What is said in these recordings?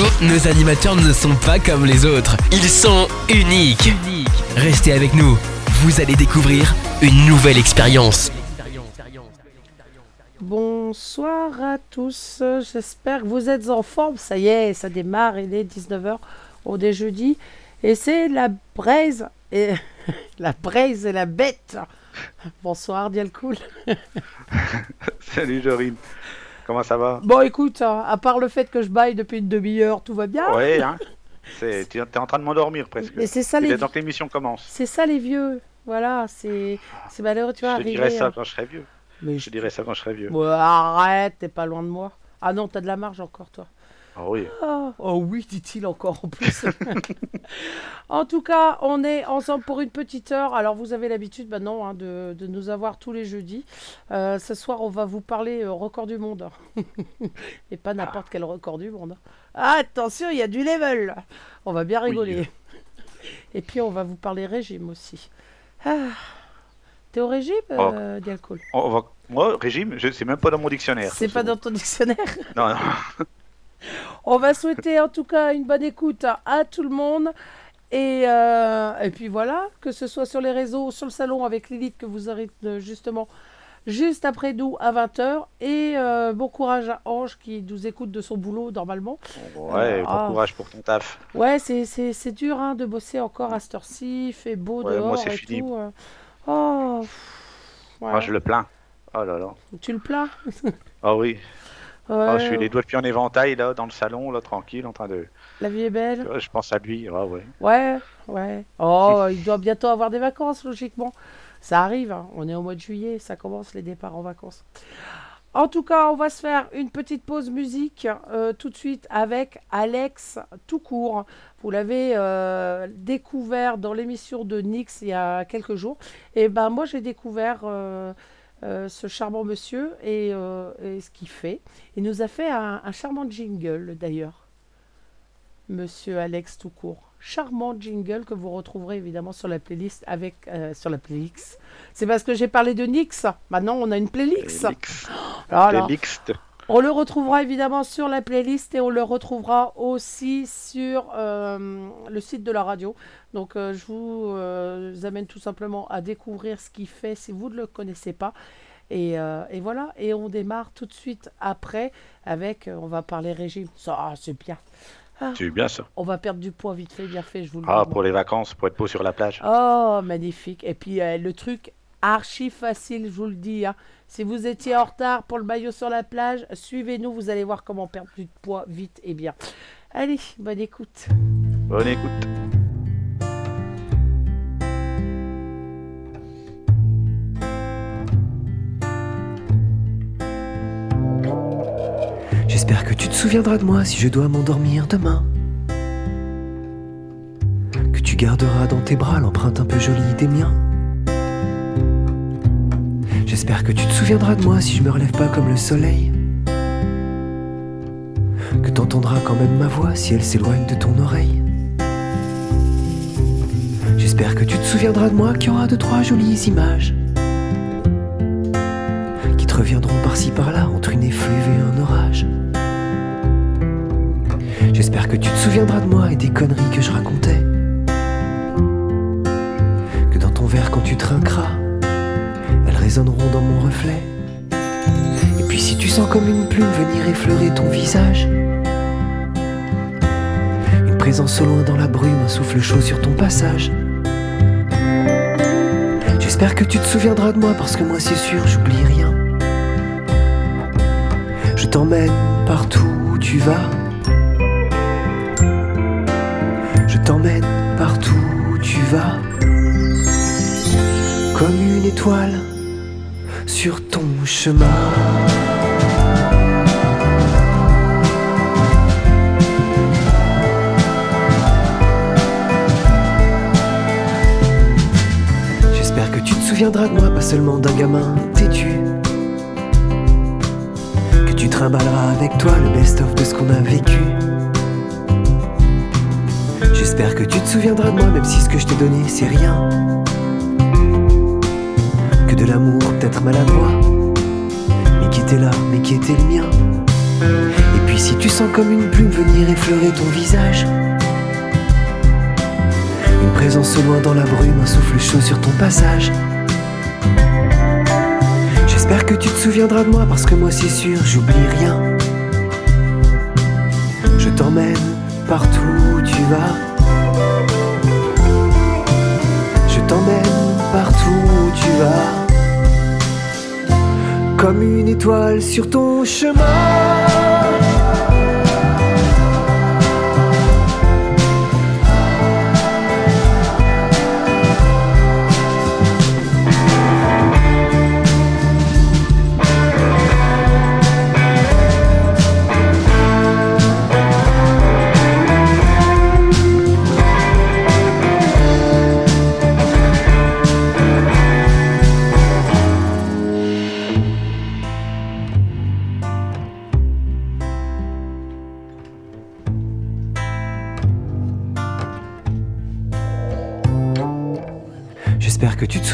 Radio, nos animateurs ne sont pas comme les autres. Ils sont uniques. Restez avec nous. Vous allez découvrir une nouvelle expérience. Bonsoir à tous, j'espère que vous êtes en forme. Ça y est, ça démarre, il est 19h, on est jeudi. Et c'est la braise, et la braise et la bête. Bonsoir, Dialcool. Salut Jorine. Comment ça va? Bon, écoute, hein, à part le fait que je baille depuis une demi-heure, tout va bien. Ouais, hein. C'est- Tu es en train de m'endormir presque. Mais c'est ça Il les temps que l'émission commence. c'est ça les vieux. Voilà, c'est c'est malheureux, tu vois, Je te arriver. dirai ça hein. quand je serai vieux. Mais Je te dirai ça quand je serai vieux. Ouais, arrête, t'es pas loin de moi. Ah non, t'as de la marge encore, toi. Ah oui. Ah, oh oui, dit-il encore en plus. en tout cas, on est ensemble pour une petite heure. Alors, vous avez l'habitude maintenant hein, de, de nous avoir tous les jeudis. Euh, ce soir, on va vous parler euh, record du monde. Et pas n'importe quel record du monde. Ah, attention, il y a du level. On va bien rigoler. Et puis, on va vous parler régime aussi. Ah. T'es au régime, euh, Dialcool On va... Moi, régime, je sais même pas dans mon dictionnaire. C'est pas dans ton dictionnaire? Non, non. On va souhaiter en tout cas une bonne écoute à, tout le monde. Et, euh, et puis voilà, que ce soit sur les réseaux, sur le salon avec Lilith que vous aurez euh, justement juste après nous à 20h. Et euh, bon courage à Ange qui nous écoute de son boulot normalement. Ouais, bon Ah. courage pour ton taf. Ouais, c'est, dur hein, de bosser encore à cette heure-ci, il fait beau Ouais, dehors moi, c'est et fini. tout. Oh, pff, ouais. Moi, je le plains. Oh là là. Tu le plains? Ah oui. Ah, je suis les doigts de pied en éventail, là, dans le salon, là, tranquille, en train de... La vie est belle. Je pense à lui. Ah ouais. Ouais, ouais. Oh, il doit bientôt avoir des vacances, logiquement. Ça arrive, hein. on est au mois de juillet, ça commence les départs en vacances. En tout cas, on va se faire une petite pause musique euh, tout de suite avec Alex tout court. Vous l'avez euh, découvert dans l'émission de Nix il y a quelques jours. Et ben moi j'ai découvert euh, euh, ce charmant monsieur et, euh, et ce qu'il fait. Il nous a fait un, un charmant jingle d'ailleurs. Monsieur Alex tout court. Charmant jingle que vous retrouverez évidemment sur la playlist avec euh, sur la playlist. C'est parce que j'ai parlé de Nix. Maintenant on a une playlist. Voilà. Les mixtes. On le retrouvera évidemment sur la playlist et on le retrouvera aussi sur euh, le site de la radio. Donc euh, je vous euh, amène tout simplement à découvrir ce qu'il fait si vous ne le connaissez pas. Et, et voilà, et on démarre tout de suite après avec, on va parler régime. Ça, ah, c'est bien. C'est bien ça. On va perdre du poids vite fait, bien fait, je vous le Ah, dis. pour les vacances, pour être beau sur la plage. Oh, magnifique. Et puis le truc archi facile, je vous le dis. hein. Si vous étiez en retard pour le maillot sur la plage, suivez-nous, vous allez voir comment perdre du poids vite et bien. Allez, bonne écoute. Bonne écoute. J'espère que tu te souviendras de moi si je dois m'endormir demain. Que tu garderas dans tes bras l'empreinte un peu jolie des miens. J'espère que tu te souviendras de moi si je me relève pas comme le soleil. Que t'entendras quand même ma voix si elle s'éloigne de ton oreille. J'espère que tu te souviendras de moi qu'il y aura deux, trois jolies images qui te reviendront par-ci par-là entre une effluve et un orage. J'espère que tu te souviendras de moi et des conneries que je racontais. Que dans ton verre, quand tu trinqueras, résonneront dans mon reflet. Et puis si tu sens comme une plume venir effleurer ton visage, une présence au loin dans la brume, un souffle chaud sur ton passage. J'espère que tu te souviendras de moi parce que moi c'est sûr, j'oublie rien. Je t'emmène partout où tu vas. Je t'emmène partout où tu vas. Comme une étoile sur ton chemin. J'espère que tu te souviendras de moi, pas seulement d'un gamin têtu. Que tu trimballeras avec toi le best-of de ce qu'on a vécu. J'espère que tu te souviendras de moi, même si ce que je t'ai donné c'est rien. De l'amour peut-être maladroit, mais qui était là, mais qui était le mien. Et puis si tu sens comme une plume venir effleurer ton visage, une présence au loin dans la brume, un souffle chaud sur ton passage. J'espère que tu te souviendras de moi parce que moi c'est sûr, j'oublie rien. Je t'emmène partout où tu vas. Je t'emmène partout où tu vas. Comme une étoile sur ton chemin.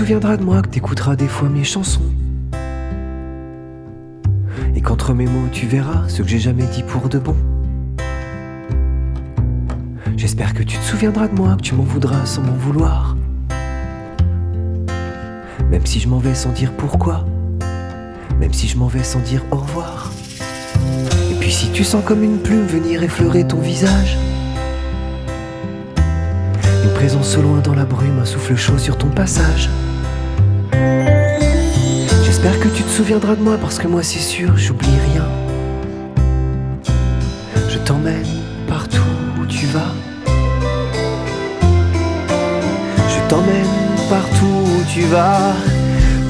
Souviendras de moi, que t'écouteras des fois mes chansons. Et qu'entre mes mots tu verras ce que j'ai jamais dit pour de bon. J'espère que tu te souviendras de moi, que tu m'en voudras sans m'en vouloir. Même si je m'en vais sans dire pourquoi. Même si je m'en vais sans dire au revoir. Et puis si tu sens comme une plume venir effleurer ton visage. Une présence au loin dans la brume, un souffle chaud sur ton passage. J'espère que tu te souviendras de moi parce que moi c'est sûr, j'oublie rien. Je t'emmène partout où tu vas. Je t'emmène partout où tu vas,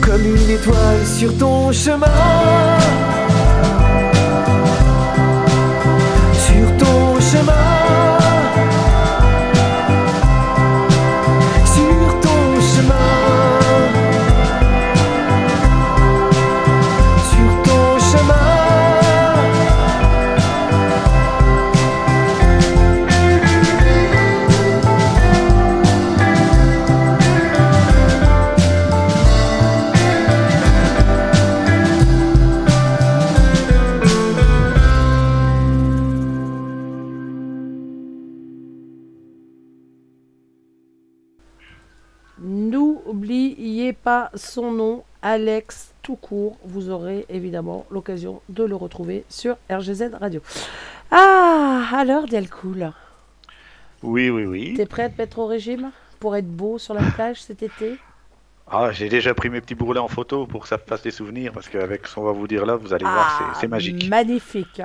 comme une étoile sur ton chemin. Pas son nom, Alex tout court. Vous aurez évidemment l'occasion de le retrouver sur RGZ Radio. Ah, alors Delcool, Oui, oui, oui. t'es prêt à te mettre au régime pour être beau sur la plage cet été? Ah, j'ai déjà pris mes petits bourrelets en photo pour que ça fasse des souvenirs, parce qu'avec ce qu'on va vous dire là, vous allez voir, c'est- c'est magique. Ah, Magnifique,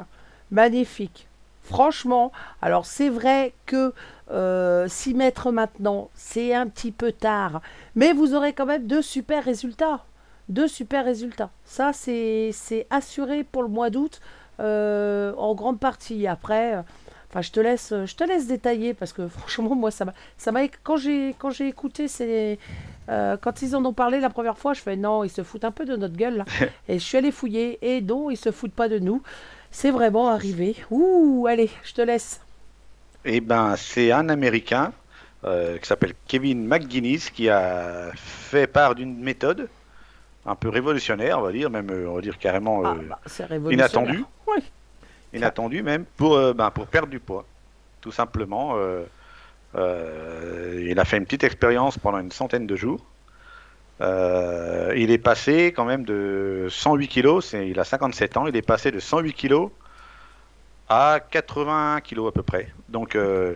magnifique. Franchement, alors c'est vrai que euh, s'y mettre maintenant, c'est un petit peu tard, mais vous aurez quand même deux super résultats. Deux super résultats. Ça, c'est c'est assuré pour le mois d'août euh, en grande partie. Après, euh, enfin, je te laisse, je te laisse détailler parce que franchement, moi, ça m'a, ça m'a, quand j'ai, quand j'ai écouté ces, euh, quand ils en ont parlé la première fois, je fais non, ils se foutent un peu de notre gueule là. et je suis allé fouiller et non, ils se foutent pas de nous. C'est vraiment arrivé. Ouh, allez, je te laisse. Eh ben, c'est un Américain euh, qui s'appelle Kevin McGuinness qui a fait part d'une méthode un peu révolutionnaire, on va dire, même euh, on va dire carrément Ah, euh, bah, c'est révolutionnaire. inattendu. Oui. inattendu même pour euh, ben, pour perdre du poids, tout simplement. il a fait une petite expérience pendant une centaine de jours. Euh, il est passé quand même de 108 kilos, il a 57 ans, il est passé de 108 kilos à 81 kilos à peu près. Donc, euh,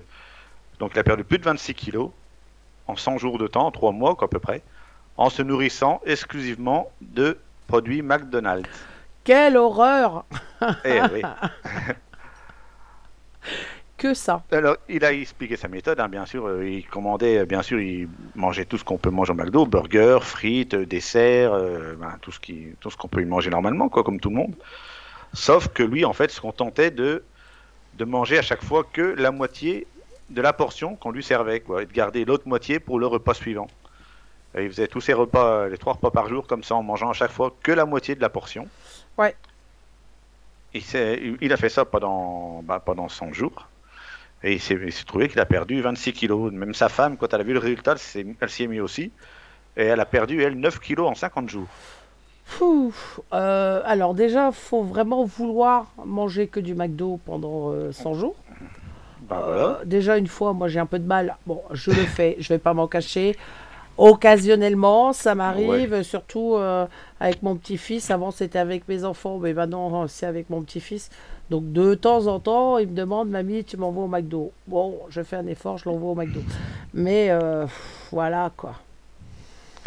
donc il a perdu plus de 26 kilos en 100 jours de temps, en 3 mois quoi, à peu près, en se nourrissant exclusivement de produits McDonald's. Quelle horreur Eh oui. Que ça. Alors, il a expliqué sa méthode, hein, bien sûr. euh, Il commandait, euh, bien sûr, il mangeait tout ce qu'on peut manger au McDo, burgers, frites, euh, desserts, euh, ben, tout ce qui, tout ce qu'on peut y manger normalement, quoi, comme tout le monde. Sauf que lui, en fait, se contentait de, de manger à chaque fois que la moitié de la portion qu'on lui servait, quoi, et de garder l'autre moitié pour le repas suivant. Et il faisait tous ses repas, les trois repas par jour, comme ça, en mangeant à chaque fois que la moitié de la portion. Ouais. Il, a fait ça pendant, bah, pendant 100 jours. Et il s'est trouvé qu'il a perdu 26 kilos. Même sa femme, quand elle a vu le résultat, elle s'y est mise aussi. Et elle a perdu, elle, 9 kilos en 50 jours. Euh, alors déjà, faut vraiment vouloir manger que du McDo pendant euh, 100 jours. Bah Euh, déjà une fois, moi j'ai un peu de mal. Bon, je le fais, je vais pas m'en cacher. Occasionnellement, ça m'arrive, surtout euh, avec mon petit-fils. Avant c'était avec mes enfants, mais maintenant c'est avec mon petit-fils. Donc de temps en temps, il me demande, mamie, tu m'envoies au McDo. Bon, je fais un effort, je l'envoie au McDo. Mais euh, voilà quoi.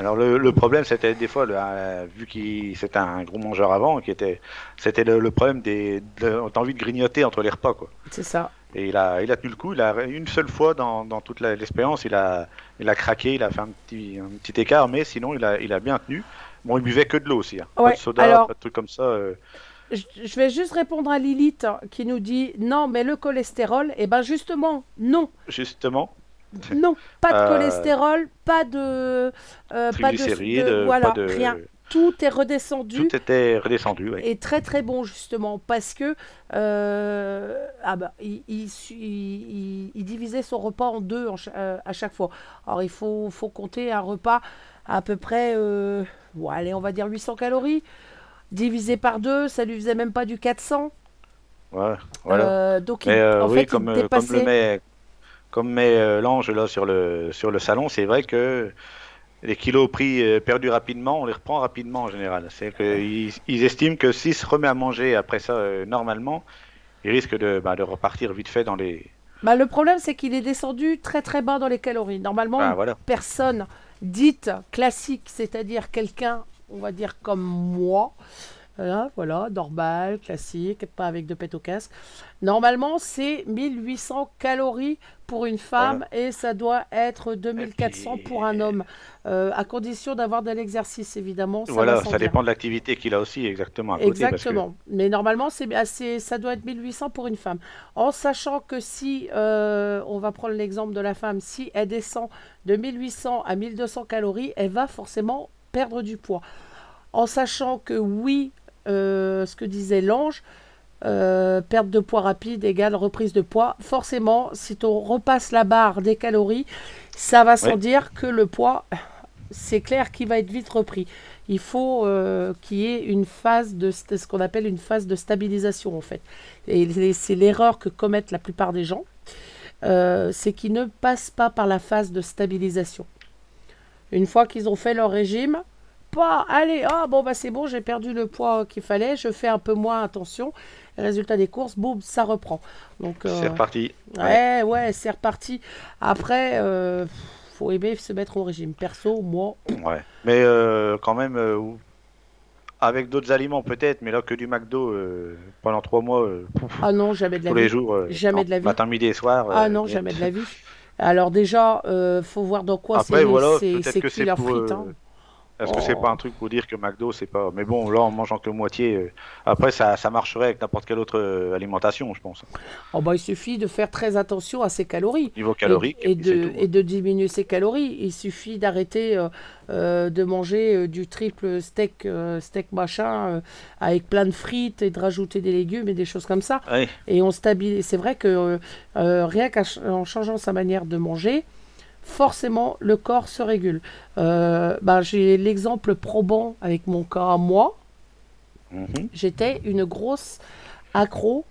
Alors le, le problème, c'était des fois, le- euh, vu qu'il c'était un gros mangeur avant, qui était, c'était le, le problème des, de, t'as envie de grignoter entre les repas, quoi. C'est ça. Et il a, il a tenu le coup. Il a une seule fois dans, dans toute l'expérience, il a, il a craqué, il a fait un petit, un petit écart, mais sinon il a, il a bien tenu. Bon, il buvait que de l'eau aussi, hein. pas de soda, alors- pas de trucs comme ça. euh. Je vais juste répondre à Lilith hein, qui nous dit non, mais le cholestérol, et ben justement, non. justement. Non, pas de Euh, cholestérol, pas de, euh, pas de, de- voilà, pas de- rien. Tout est redescendu Tout était redescendu. ouais. et très très bon justement parce que euh, ah bah, il, il su- il- il- il divisait son repas en deux en à chaque fois. Alors il faut, faut compter un repas à peu près, bon, allez, on va dire 800 calories. Divisé par deux, ça lui faisait même pas du 400. Ouais, voilà. Euh, donc il- euh, en oui, fait, comme, il euh, comme le met, comme met euh, l'ange là sur le, sur le salon, c'est vrai que les kilos pris perdus rapidement, on les reprend rapidement en général. C'est qu'ils ils estiment que s'il se remet à manger après ça normalement, il risque de, bah, de repartir vite fait dans les. Bah, le problème, c'est qu'il est descendu très très bas dans les calories. Normalement, une voilà. personne dite classique, c'est-à-dire quelqu'un, on va dire comme moi, hein, voilà, normal, classique, pas avec de pète au casque. Normalement, c'est 1800 calories pour une femme et ça doit être 2400 puis- pour un homme, euh, à condition d'avoir de l'exercice, évidemment. Ça voilà, ça dépend de l'activité qu'il a aussi exactement à côté. parce que- Exactement. Mais normalement, c'est assez, ça doit être 1800 pour une femme. En sachant que si, euh, on va prendre l'exemple de la femme, si elle descend de 1800 à 1200 calories, elle va forcément perdre du poids. En sachant que oui, euh, ce que disait l'ange, euh, perte de poids rapide égale reprise de poids. Forcément, si on repasse la barre des calories, ça va sans Ouais. dire que le poids, c'est clair qu'il va être vite repris. Il faut euh, qu'il y ait une phase de ce qu'on appelle une phase de stabilisation en fait. Et c'est- c'est l'erreur que commettent la plupart des gens, euh, c'est qu'ils ne passent pas par la phase de stabilisation. Une fois qu'ils ont fait leur régime, pas, allez, ah bon bah c'est bon, j'ai perdu le poids qu'il fallait, je fais un peu moins attention. Résultat des courses, boum, ça reprend. Donc euh, C'est reparti. ouais, ouais, c'est reparti. Après, euh, faut aimer se mettre au régime. Perso, moi, Ouais. Mais euh, quand même, euh, avec d'autres aliments peut-être, mais là que du McDo euh, pendant trois mois, euh, pouf, ah non, jamais de la tous vie. les jours. euh, Jamais non, de la vie. Matin, midi et soir. Ah non, jamais de la vie. Alors déjà, euh, faut voir dans quoi c'est voilà, c'est cuit la pour, Est-ce que c'est Oh. pas un truc pour dire que McDo, c'est pas. Mais bon, là, en mangeant que moitié, euh, après, ça, ça marcherait avec n'importe quelle autre euh, alimentation, je pense. Oh, bah, il suffit de faire très attention à ses calories. Niveau calorique, et, de, et de diminuer ses calories. Il suffit d'arrêter euh, de manger du triple steak, euh, steak machin, euh, avec plein de frites et de rajouter des légumes et des choses comme ça. Et on stabilise. C'est vrai que rien qu'en changeant sa manière de manger, forcément le corps se régule. Euh, ben, J'ai l'exemple probant avec mon cas à moi. mhm, J'étais une grosse accro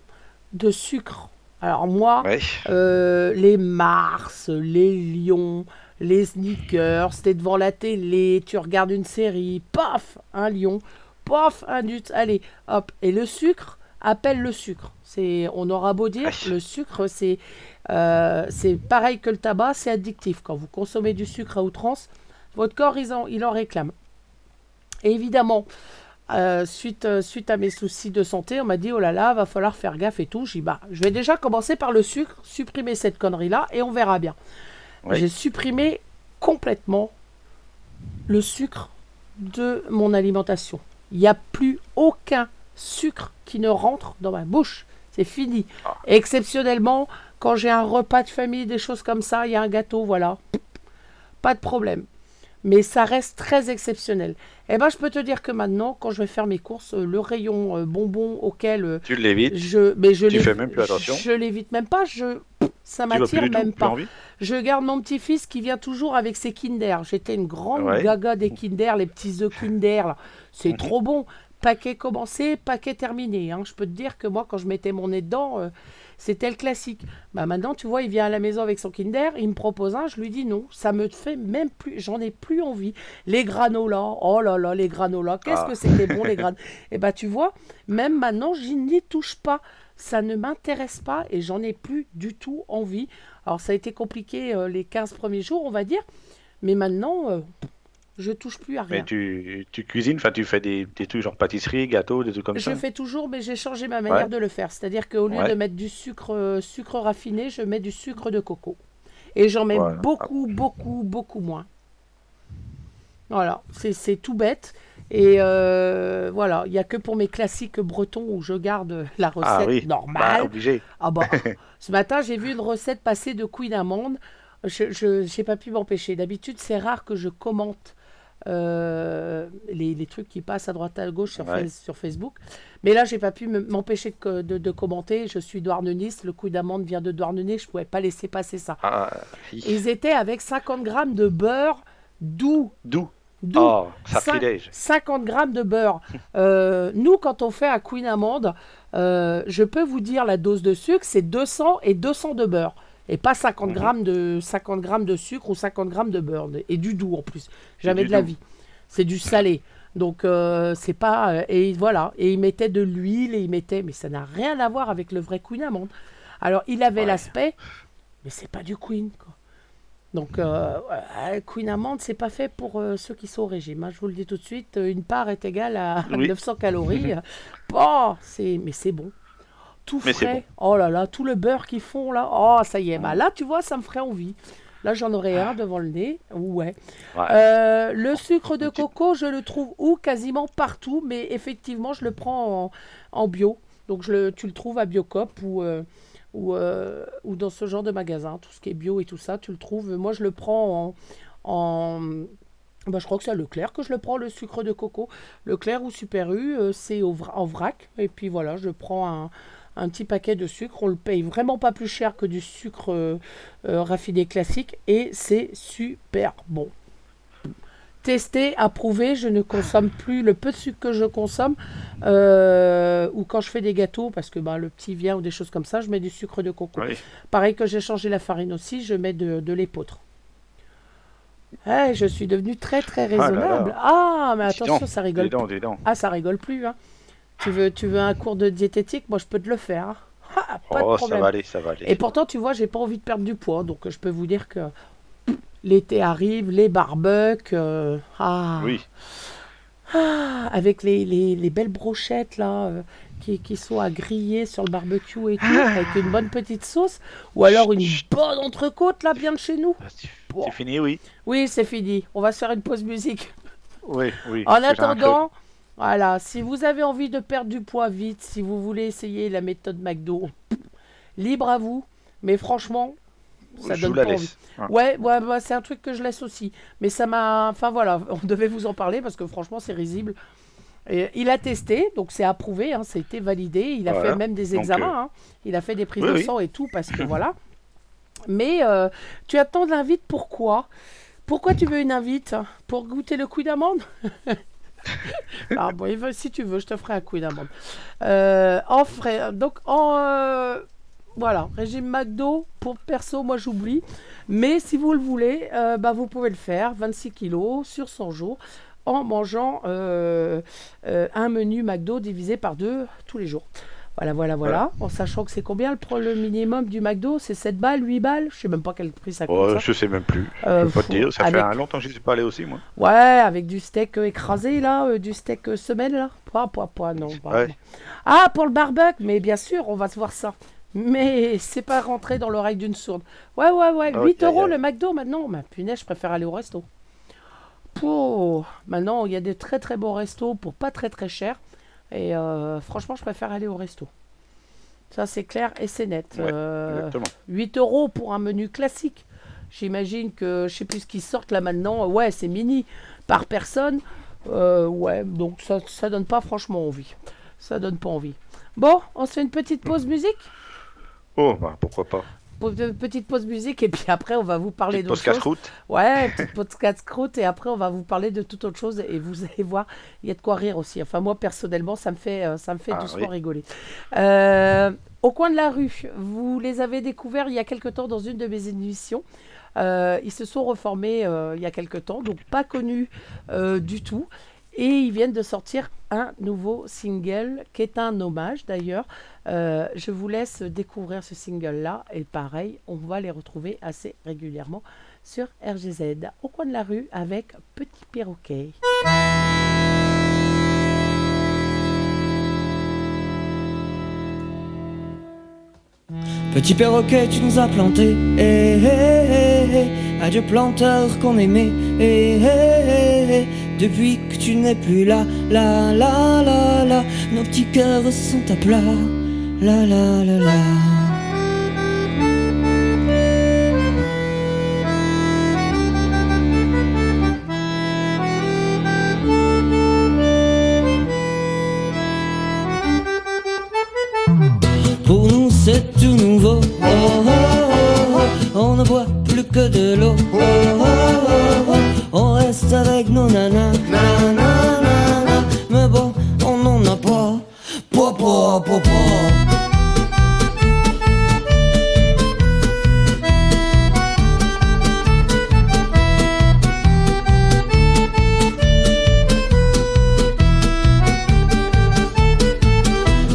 de sucre. Alors moi, ouais. euh, les Mars, les lions, les sneakers, c'était devant la télé, tu regardes une série, paf, un lion, paf, un nut, allez, hop. Et le sucre appelle le sucre. C'est, on aura beau dire, le sucre, c'est, euh, c'est pareil que le tabac, c'est addictif. Quand vous consommez du sucre à outrance, votre corps, il en, il en réclame. Et évidemment, euh, suite, euh, suite à mes soucis de santé, on m'a dit oh là là, va falloir faire gaffe et tout. J'ai dit bah, je vais déjà commencer par le sucre, supprimer cette connerie-là et on verra bien. Oui. J'ai supprimé complètement le sucre de mon alimentation. Il n'y a plus aucun sucre qui ne rentre dans ma bouche. C'est fini. Exceptionnellement, quand j'ai un repas de famille, des choses comme ça, il y a un gâteau, voilà. Pas de problème. Mais ça reste très exceptionnel. Eh ben, je peux te dire que maintenant, quand je vais faire mes courses, euh, le rayon euh, bonbons auquel euh, Tu l'évites? je, mais je Tu fais même plus attention? Je l'évite même pas. Je, ça m'attire tout, même pas. Je garde mon petit-fils qui vient toujours avec ses Kinder. J'étais une grande Ouais. gaga des Kinder, les petits œufs Kinder. C'est Mhm. trop bon. Paquet commencé, paquet terminé. hein. Je peux te dire que moi, quand je mettais mon nez dedans, euh, c'était le classique. Bah maintenant, tu vois, il vient à la maison avec son Kinder, il me propose un, je lui dis non. Ça me fait même plus, j'en ai plus envie. Les granolas, oh là là, les granolas, qu'est-ce Ah. que c'était bon les granolas. Et bah tu vois, même maintenant, je n'y touche pas. Ça ne m'intéresse pas et j'en ai plus du tout envie. Alors ça a été compliqué euh, les 15 premiers jours, on va dire. Mais maintenant, euh, je touche plus à rien. Mais tu, tu cuisines, enfin tu fais des, des trucs genre pâtisserie, gâteau, des trucs comme Je ça. fais toujours, mais j'ai changé ma manière Ouais. de le faire. C'est-à-dire qu'au lieu Ouais. de mettre du sucre, euh, sucre raffiné, je mets du sucre de coco. Et j'en mets Voilà. beaucoup, beaucoup, beaucoup moins. Voilà, c'est tout bête. Et euh, voilà, il n'y a que pour mes classiques bretons où je garde la recette Ah oui, normale. Bah, obligé. Ah bah, ce matin, j'ai vu une recette passer de Queen Amande. Je n'ai pas pu m'empêcher. D'habitude, c'est rare que je commente euh, les, les trucs qui passent à droite à gauche sur, Ouais. Face- sur Facebook. Mais là, j'ai pas pu me- m'empêcher de, co- de- de commenter. Je suis douarneniste. Le Queen Amande vient de Douarnenez. Je pouvais pas laisser passer ça. Ah. Ils étaient avec 50 grammes de beurre doux. D'où doux. Oh, Cinq- sacrilège. 50 grammes de beurre. Euh, nous, quand on fait à Queen Amande, euh, je peux vous dire la dose de sucre, c'est 200 et 200 de beurre. Et pas 50 Mhm. grammes de, 50 grammes de sucre ou 50 grammes de beurre. Et du doux en plus. Jamais de la doux. vie. C'est du salé. Donc, euh, c'est pas. euh, et voilà. Et il mettait de l'huile et il mettait. Mais ça n'a rien à voir avec le vrai Queen Amande. Alors, il avait Ouais. l'aspect. Mais c'est pas du Queen, quoi. Donc, euh, Queen Amande, c'est pas fait pour euh, ceux qui sont au régime. hein. Je vous le dis tout de suite, une part est égale à Oui. 900 calories. Bon, c'est, mais c'est bon. Tout Mais frais. Oh là là, tout le beurre qu'ils font là. Oh, ça y est. Bah là, tu vois, ça me ferait envie. Là, j'en aurais un devant le nez. Ouais. Ouais. Euh, le sucre de coco, je le trouve où? Quasiment partout, mais effectivement, je le prends en, en bio. Donc, je le, tu le trouves à Biocop ou, euh, ou, euh, ou dans ce genre de magasin. Tout ce qui est bio et tout ça, tu le trouves. Moi, je le prends en. en bah, je crois que c'est à Leclerc que je le prends, le sucre de coco. Leclerc ou Super U, c'est en vrac. Et puis voilà, je prends un, un petit paquet de sucre. On le paye vraiment pas plus cher que du sucre euh, euh, raffiné classique. Et c'est super bon. Testé, approuvé, je ne consomme plus le peu de sucre que je consomme. euh, ou quand je fais des gâteaux, parce que bah, le petit vient ou des choses comme ça, je mets du sucre de coco. Oui. Pareil que j'ai changé la farine aussi, je mets de, de l'épeautre. Eh, je suis devenu très très là là. raisonnable. Ah, mais attention, ça rigole donc. ah, ça rigole plus. Hein. Tu, veux, tu veux un cours de diététique? Moi, je peux te le faire. Ah, pas de Oh, ça va aller, ça va aller. Et pourtant, tu vois, j'ai pas envie de perdre du poids. Donc, euh, je peux vous dire que l'été arrive, les barbecues. euh, ah, Oui. ah, avec les, les- les belles brochettes là, euh, qui, qui sont à griller sur le barbecue et tout, Ah. avec une bonne petite sauce. Ou alors une bonne entrecôte là, bien de chez nous. Ah, C'est Bon. fini, oui. Oui, c'est fini. On va se faire une pause musique. Oui, oui. En attendant, voilà, si vous avez envie de perdre du poids vite, si vous voulez essayer la méthode McDo, libre à vous. Mais franchement, ça je donne la pas laisse. envie. Ouais, ouais, bah, c'est un truc que je laisse aussi. Mais ça m'a. Enfin voilà, on devait vous en parler parce que franchement, c'est risible. Et il a testé, donc c'est approuvé, hein, ça a été validé. Il a Voilà. fait même des examens. euh, hein. Il a fait des prises oui, de oui. sang et tout parce que voilà. Mais euh, tu attends de l'invite, pourquoi? Pourquoi tu veux une invite? Pour goûter le coup d'amande? Ah bon, si tu veux, je te ferai un coup d'amande. Euh, en frais, donc en euh, voilà, régime McDo pour perso, moi j'oublie. Mais si vous le voulez, euh, bah, vous pouvez le faire, 26 kilos sur 100 jours, en mangeant un menu McDo divisé par deux tous les jours. Voilà, voilà, voilà. En sachant que c'est combien le, pro- le minimum du McDo? C'est 7 balles, 8 balles? Je sais même pas quel prix ça coûte. Oh, ça. je sais même plus. Euh, je peux pas te dire. Ça avec- fait un longtemps que je suis pas allé aussi, moi. Ouais, avec du steak euh, écrasé là, euh, du steak semaine là. Pas, pas, pas, non. Ouais. Ah, pour le barbecue, mais bien sûr, on va se voir ça. Mais c'est pas rentré dans l'oreille d'une sourde. Ouais, ouais, ouais, Ah, 8 ok, euros le McDo maintenant. Ma punaise, je préfère aller au resto. Pouh, maintenant, il y a des très très bons restos pour pas très très cher. Et euh, franchement, je préfère aller au resto. Ça, c'est clair et c'est net. Ouais, Euh, Exactement. 8 euros pour un menu classique. J'imagine que, je sais plus ce qui sortent là maintenant, ouais, c'est mini par personne. Euh, ouais, donc ça, ça donne pas franchement envie. Ça donne pas envie. Bon, on se fait une petite pause musique? Oh, bah, pourquoi pas. Petite pause musique et puis après on va vous parler d'autre pause chose. casse-croûte. Ouais, petite pause casse-croûte et après on va vous parler de toute autre chose et vous allez voir, il y a de quoi rire aussi. Enfin moi personnellement, ça me fait, euh, ça me fait Ah, doucement oui. rigoler. Euh, au coin de la rue, vous les avez découverts il y a quelque temps dans une de mes émissions. Euh, ils se sont reformés euh, il y a quelque temps, donc pas connus du tout. Et ils viennent de sortir un nouveau single qui est un hommage d'ailleurs. Euh, je vous laisse découvrir ce single-là. Et pareil, on va les retrouver assez régulièrement sur RGZ. Au coin de la rue avec Petit Perroquet. Petit perroquet, tu nous as planté. Eh, eh, eh, eh. Adieu planteur qu'on aimait. Depuis que tu n'es plus là, là, là, là, nos petits cœurs sont à plat. La, la, la, la. Pour nous c'est tout nouveau. Oh, oh, oh. On ne boit plus que de l'eau.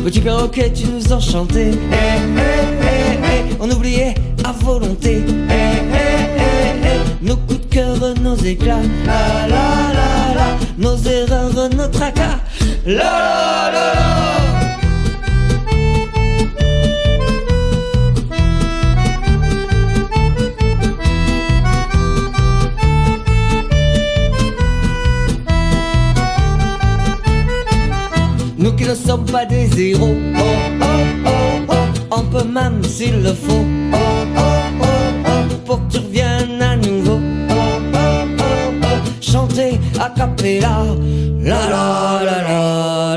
Petit perroquet, tu nous enchantais. On oubliait à volonté. Nos coups de cœur, nos éclats. La, la, la, la. Nos erreurs, nos tracas. Sommes pas des héros, oh oh oh oh, on peut même s'il le faut, oh oh oh oh, pour que tu reviennes à nouveau, oh oh oh oh, chanter a cappella, la la la la. la la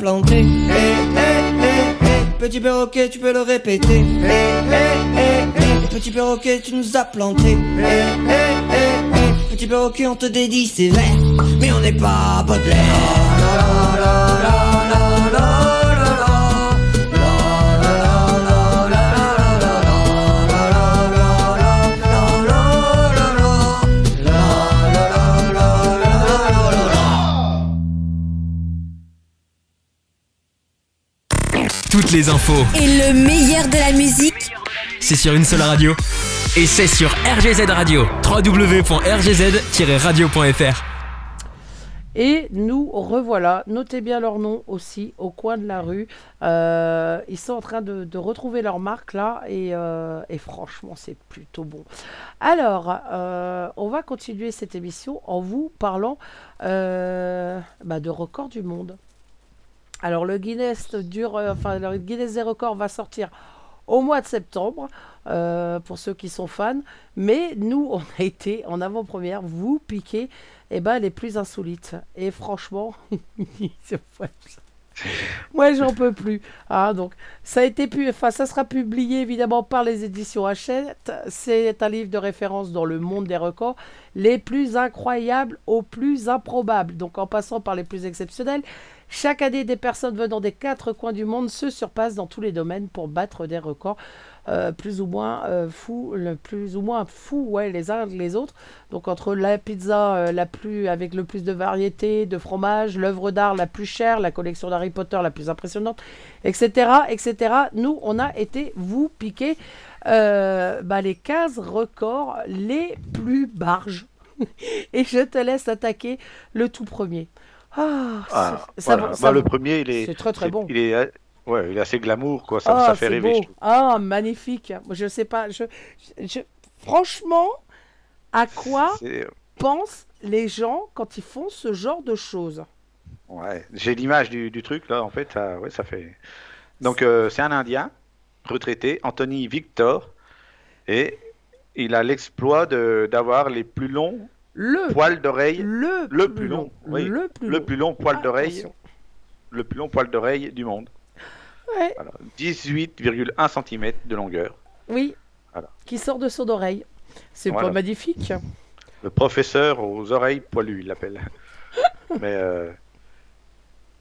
Eh, eh, eh, Petit perroquet, tu peux le répéter. Petit perroquet, tu nous as planté. Petit perroquet, on te dédie ses vers. Mais on n'est pas Baudelaire. Toutes les infos, Et le meilleur de la musique, c'est sur une seule radio. Et c'est sur RGZ Radio. www.rgz-radio.fr. Et nous revoilà. Notez bien leur nom aussi au coin de la rue. Euh, ils sont en train de, de retrouver leur marque là et, euh, et franchement c'est plutôt bon. Alors, euh, on va continuer cette émission en vous parlant euh, bah, de records du monde. Alors le Guinness dure, euh, le Guinness des records va sortir au mois de septembre euh, pour ceux qui sont fans. Mais nous, on a été en avant-première, vous piquez eh ben, les plus insolites. Et franchement, moi j'en peux plus. Ah, donc, ça a été pu, enfin, ça sera publié évidemment par les éditions Hachette. C'est un livre de référence dans le monde des records. les plus incroyables aux plus improbables. Donc en passant par les plus exceptionnels, chaque année des personnes venant des quatre coins du monde se surpassent dans tous les domaines pour battre des records euh, plus ou moins euh, fous, plus ou moins fous, les uns les autres. Donc entre la pizza euh, la plus avec le plus de variété de fromage, l'œuvre d'art la plus chère, la collection d'Harry Potter la plus impressionnante, etc., etc. Nous, on a été vous piquer euh, bah, les 15 records les plus barges. Et je te laisse attaquer le tout premier. Ah, Ah, ça voilà. va- Bah, ça le premier, il est, c'est très très bon. Il est, euh, ouais, il est assez glamour, quoi. Ça, Ah, ça fait c'est rêver. beau. Ah, magnifique. Je sais pas. Je, je- franchement, à quoi C'est- pensent les gens quand ils font ce genre de choses? Ouais, j'ai l'image du, du truc là, en fait, ça, ouais, ça fait. Donc euh, c'est un Indien retraité, Anthony Victor, et il a l'exploit d'avoir les plus longs Le, poils d'oreille, le, le plus long, oui, le plus le long. plus long poil d'oreille, le plus long poil d'oreille du monde. Ouais, Voilà, 18,1 cm de longueur. oui. Voilà. Qui sort de son oreille. C'est Voilà. pas magnifique. Le professeur aux oreilles poilues, il l'appelle. Mais euh,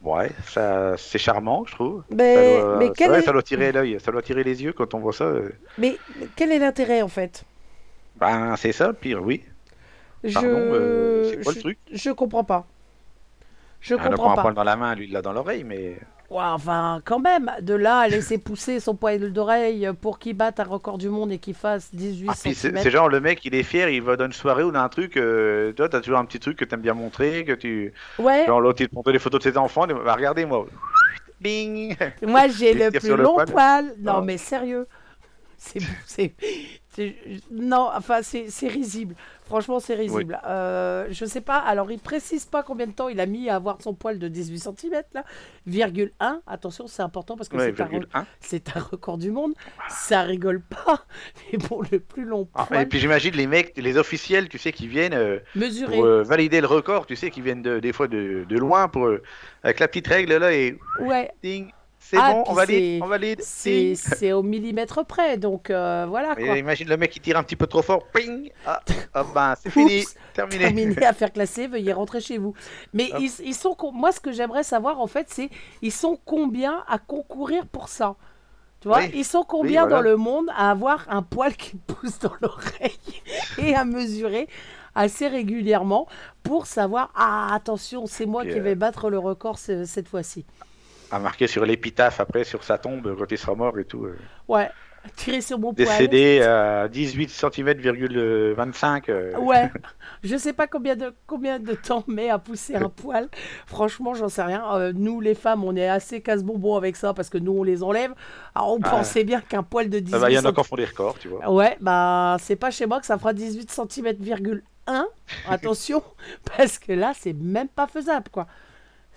ouais, ça, c'est charmant, je trouve. Mais, ça, doit, mais, quel est, ça doit tirer l'œil, ça doit tirer les yeux quand on voit ça. euh. mais quel est l'intérêt en fait? Ben, c'est ça, le pire, oui. Je, Pardon, euh, c'est quoi je, le truc je comprends pas. Je Ah, prend comprends un pas. poil dans la main, lui, il l'a dans l'oreille, mais. Ouais, enfin, quand même, de là à laisser pousser son poil d'oreille pour qu'il batte un record du monde et qu'il fasse 18 Ah, c'est genre le mec, il est fier, il va dans une soirée ou dans un truc. euh, toi, t'as toujours un petit truc que t'aimes bien montrer, que tu. Ouais, Genre l'autre, il te montre des photos de ses enfants, il bah, regardez moi. Bing moi j'ai le plus le long poil. poil. Non, mais sérieux. C'est. Non, enfin, c'est risible. Franchement, c'est risible. Euh, je sais pas, alors il précise pas combien de temps il a mis à avoir son poil de 18 cm, là. Virgule 1. Attention, c'est important parce que Ouais, c'est un, record du monde. Ça rigole pas. Mais pour le plus long Ah, poil et puis j'imagine les mecs, les officiels, tu sais, qui viennent euh, pour euh, valider le record, tu sais, qui viennent de- des fois de, de loin pour avec la petite règle là et Ouais, ding, c'est Ah, bon, on valide, c'est- on valide. c'est au millimètre près, donc euh, voilà quoi. imagine le mec qui tire un petit peu trop fort, ping, ah, ah, ben c'est fini, terminé. Terminé à faire classer, veuillez rentrer chez vous. Mais ils, ils sont, moi ce que j'aimerais savoir en fait, c'est ils sont combien à concourir pour ça? Tu vois, Oui. ils sont combien voilà. dans le monde à avoir un poil qui pousse dans l'oreille et à mesurer assez régulièrement pour savoir ah attention c'est moi qui vais battre le record ce- cette fois-ci. À marquer sur l'épitaphe après sur sa tombe quand il sera mort et tout. euh. Ouais, tirer sur mon poil. Décédé à 18 cm, 25. euh. Ouais, je sais pas combien de, combien de temps met à pousser un poil. Franchement, j'en sais rien. Euh, nous, les femmes, on est assez casse-bonbon avec ça parce que nous, on les enlève. Alors, on Ah. pensait bien qu'un poil de 18 Ah bah, il y en a qui font des records, tu vois. Ouais, bah, c'est pas chez moi que ça fera 18 cm,1. Attention, parce que là, c'est même pas faisable, quoi.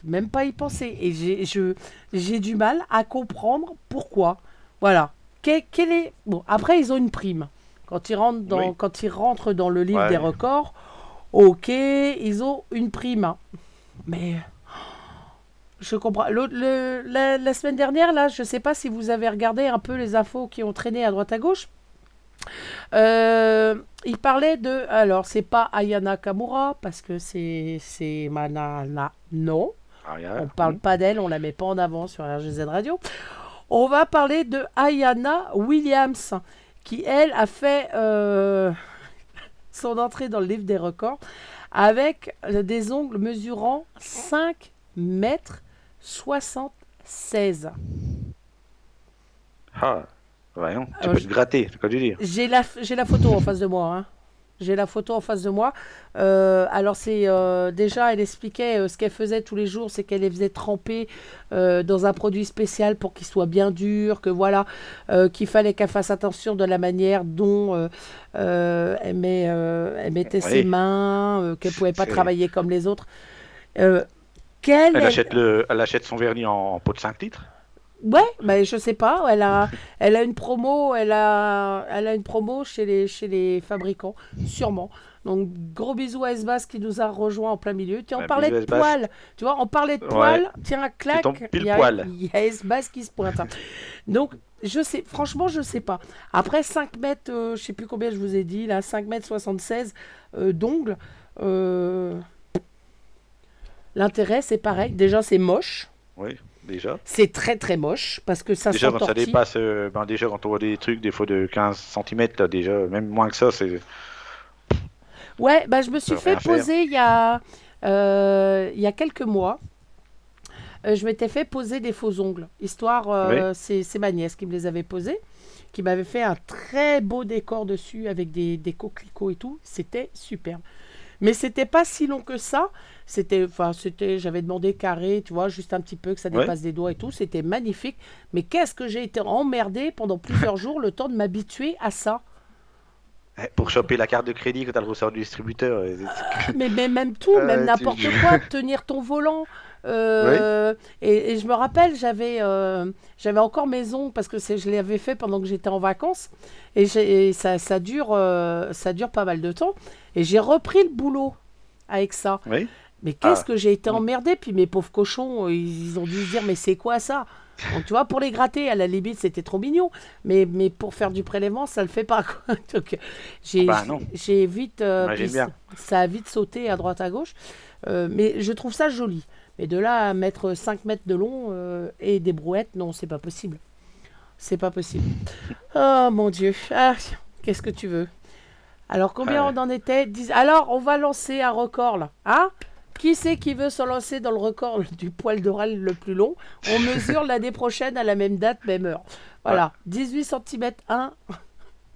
Même pas y penser. Et j'ai je- j'ai du mal à comprendre pourquoi. Voilà. Quel est... Bon, après, ils ont une prime. Quand ils rentrent dans, Oui. quand ils rentrent dans le livre Ouais. des records, ok, ils ont une prime. Mais... Je comprends. Le- la, la semaine dernière, là, je sais pas si vous avez regardé un peu les infos qui ont traîné à droite à gauche. Euh, il parlait de. Alors, c'est pas Ayana Kamura, parce que c'est c'est Manana. Non, Ah, il y a- on parle pas d'elle, on la met pas en avant sur RGZ Radio. On va parler de Ayana Williams, qui elle a fait euh, son entrée dans le livre des records avec euh, des ongles mesurant 5 mètres 76. Ah, non, tu Alors, peux je- te gratter, c'est quoi tu dire? J'ai la, j'ai la photo en face de moi. hein. J'ai la photo en face de moi. Euh, alors c'est euh, déjà, elle expliquait euh, ce qu'elle faisait tous les jours, c'est qu'elle les faisait tremper dans un produit spécial pour qu'il soit bien dur, que voilà, qu'il fallait qu'elle fasse attention de la manière dont elle, met, elle mettait ses mains, qu'elle pouvait pas travailler comme les autres. Elle est- achète, le, elle achète son vernis en, en pot de 5 litres. Ouais, mais je sais pas. Elle a, elle a une promo, elle a, elle a une promo chez les, chez les fabricants, sûrement. Donc gros bisous à Esbas qui nous a rejoint en plein milieu. Tiens, on parlait de poils. Tu vois, on parlait de Ouais. poils. Tiens, clac. il y a- poil. Il y a Esbas qui se pointe. hein. Donc, je sais, franchement, je sais pas. Après 5 mètres, euh, je sais plus combien je vous ai dit, là, 5 mètres 76 euh, d'ongles. euh, L'intérêt, c'est pareil. Déjà, c'est moche. Oui, déjà. C'est très très moche parce que ça Déjà, quand ça dépasse, euh, ben, déjà, quand on voit des trucs, des fois de 15 cm, là, déjà, même moins que ça, c'est. Ouais, bah, je me suis fait poser il y a, euh, il y a quelques mois. Euh, je m'étais fait poser des faux ongles. Histoire, euh, c'est c'est ma nièce qui me les avait posés, qui m'avait fait un très beau décor dessus avec des, des coquelicots et tout. C'était superbe. Mais c'était pas si long que ça. C'était, enfin, c'était, j'avais demandé carré, tu vois, juste un petit peu que ça Ouais. dépasse des doigts et tout. C'était magnifique. Mais qu'est-ce que j'ai été emmerdée pendant plusieurs jours, le temps de m'habituer à ça? Eh, Pour choper la carte de crédit quand t'as le ressort du distributeur. euh, mais, mais même tout, Euh, même n'importe quoi, tenir ton volant. Euh, et, et je me rappelle, j'avais euh, j'avais encore ongles parce que je l'avais fait pendant que j'étais en vacances et, ça, ça, dure, euh, ça dure pas mal de temps. Et j'ai repris le boulot avec ça. Oui. Mais qu'est-ce Ah. que j'ai été Mm. emmerdée. Puis mes pauvres cochons, euh, ils, ils ont dû se dire Mais c'est quoi ça? Donc, Tu vois, pour les gratter, à la limite, c'était trop mignon. Mais, mais pour faire du prélèvement, ça le fait pas. Quoi. Donc, j'ai Ah bah j'ai vite. euh, puis. Ça a vite sauté à droite à gauche. Euh, mais je trouve ça joli. Mais de là à mettre 5 mètres de long euh, et des brouettes, non, c'est pas possible. C'est pas possible. Oh mon Dieu. Ah, Qu'est-ce que tu veux? Alors, combien Ouais. on en était? Dix- Alors, on va lancer un record là. Hein? Qui c'est qui veut se lancer dans le record du poil d'oral le plus long? On mesure l'année prochaine à la même date, même heure. Voilà, 18 cm 1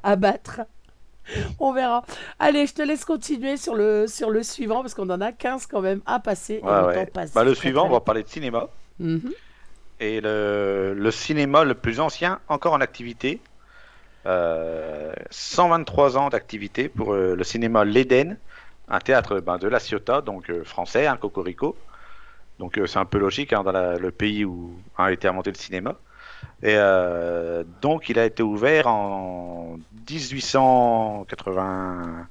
à battre. On verra. Allez, je te laisse continuer sur le, sur le suivant parce qu'on en a 15 quand même à passer. et Ouais, le passe Bah, le suivant, on va parler de cinéma. Mhm. Et le, le cinéma le plus ancien encore en activité. Euh, 123 ans d'activité pour euh, le cinéma L'Éden, un théâtre ben, de La Ciotat, donc euh, français, un cocorico. Donc euh, c'est un peu logique hein, dans la- le pays où a été inventé le cinéma. Et euh, donc il a été ouvert en 1880.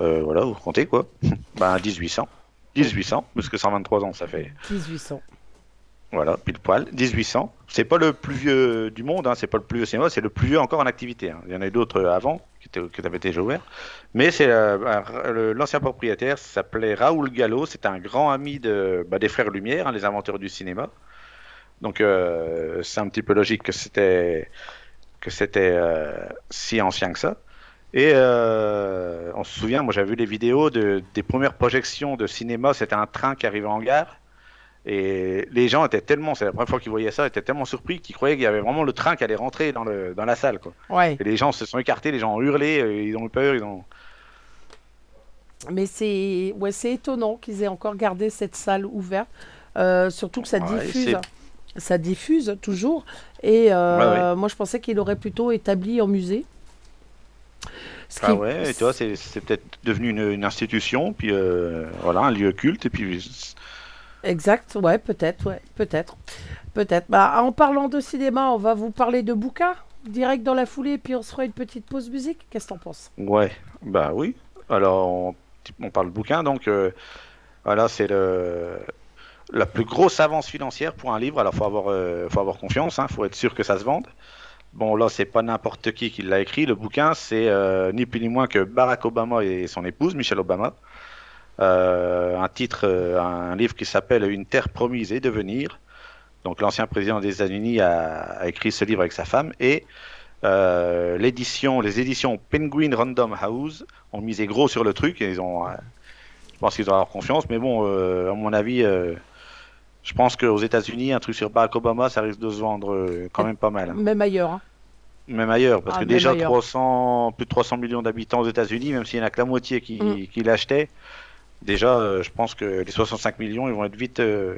euh, voilà, vous comptez quoi? Ben 1800. 1800, parce que 123 ans ça fait. 1800. Voilà, pile poil, 1800. C'est pas le plus vieux du monde, hein, c'est pas le plus vieux cinéma, c'est le plus vieux encore en activité. hein. Il y en a eu d'autres avant qui, étaient, qui avaient déjà ouvert. Mais c'est euh, l'ancien propriétaire s'appelait Raoul Gallo, c'est un grand ami de, bah, des frères Lumière, hein, les inventeurs du cinéma. Donc euh, c'est un petit peu logique que c'était que c'était euh, si ancien que ça. Et euh, on se souvient, moi j'avais vu les vidéos de, des premières projections de cinéma, c'était un train qui arrivait en gare. Et les gens étaient tellement, c'est la première fois qu'ils voyaient ça, étaient tellement surpris qu'ils croyaient qu'il y avait vraiment le train qui allait rentrer dans, le, dans la salle. Quoi. Ouais, Et les gens se sont écartés, les gens ont hurlé, ils ont eu peur, ils ont. mais c'est ouais, étonnant qu'ils aient encore gardé cette salle ouverte. Euh, surtout que ça Ouais, diffuse. Ça diffuse toujours. Et euh, moi, je pensais qu'il aurait plutôt établi en musée. Ce Ah qui- ouais, et tu vois, c'est peut-être devenu une, une institution, puis euh, voilà, un lieu culte, et puis. Exact, ouais, peut-être, ouais, peut-être. Peut-être. Bah, en parlant de cinéma, on va vous parler de bouquins direct dans la foulée, puis on se fera une petite pause musique. Qu'est-ce que t'en penses? Ouais, bah oui. Alors, on, on parle de bouquin, donc euh, voilà, c'est le la plus grosse avance financière pour un livre. Alors, faut avoir, euh, faut avoir confiance, hein, faut être sûr que ça se vende. Bon, là, c'est pas n'importe qui qui l'a écrit. Le bouquin, c'est euh, ni plus ni moins que Barack Obama et son épouse, Michelle Obama. Euh, un titre, un livre qui s'appelle Une terre promise et devenir. Donc, l'ancien président des États-Unis a, écrit ce livre avec sa femme et l'édition, les éditions Penguin Random House ont misé gros sur le truc et ils ont, je pense qu'ils ont avoir confiance. Mais bon, à mon avis, je pense qu'aux États-Unis, un truc sur Barack Obama, ça risque de se vendre euh, quand même pas mal. Même ailleurs. hein. Même ailleurs, parce Ah, que déjà ailleurs. 300, plus de 300 millions d'habitants aux États-Unis, même s'il n'y en a que la moitié qui, Mm. qui l'achetaient, déjà, euh, je pense que les 65 millions, ils vont être vite, euh,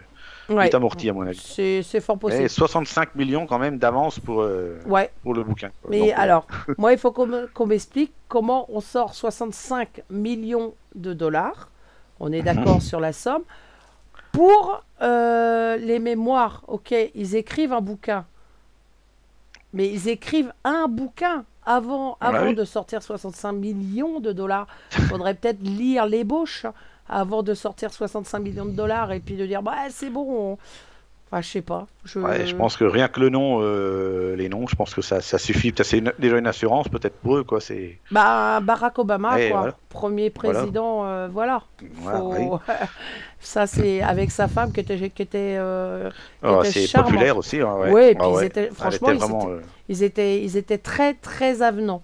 Ouais. vite amortis à mon avis. C'est fort possible. 65 millions quand même d'avance pour, euh, Ouais. pour le bouquin. Mais Donc, alors, moi, il faut qu'on me- qu'on m'explique comment on sort 65 millions de dollars. On est d'accord sur la somme. Pour euh, les mémoires, ok, ils écrivent un bouquin. Mais ils écrivent un bouquin. avant, Ah avant oui. de sortir 65 millions de dollars, il faudrait peut-être lire l'ébauche avant de sortir 65 millions de dollars et puis de dire bah c'est bon. on- Enfin, je sais pas. Je... Ouais, je pense que rien que le nom, euh, les noms, je pense que ça, ça suffit. C'est une- déjà une assurance, peut-être pour eux, quoi. C'est Bah, Barack Obama, Ouais, quoi. voilà. Premier Voilà. président, euh, voilà. voilà, Faut- oui. Ça, c'est avec sa femme qui était, qui était euh, Oh, était c'est populaire aussi. hein, ouais. Ouais, et puis Ah ils ouais. étaient- franchement, était ils vraiment, étaient- euh, ils étaient, ils étaient très, très avenants.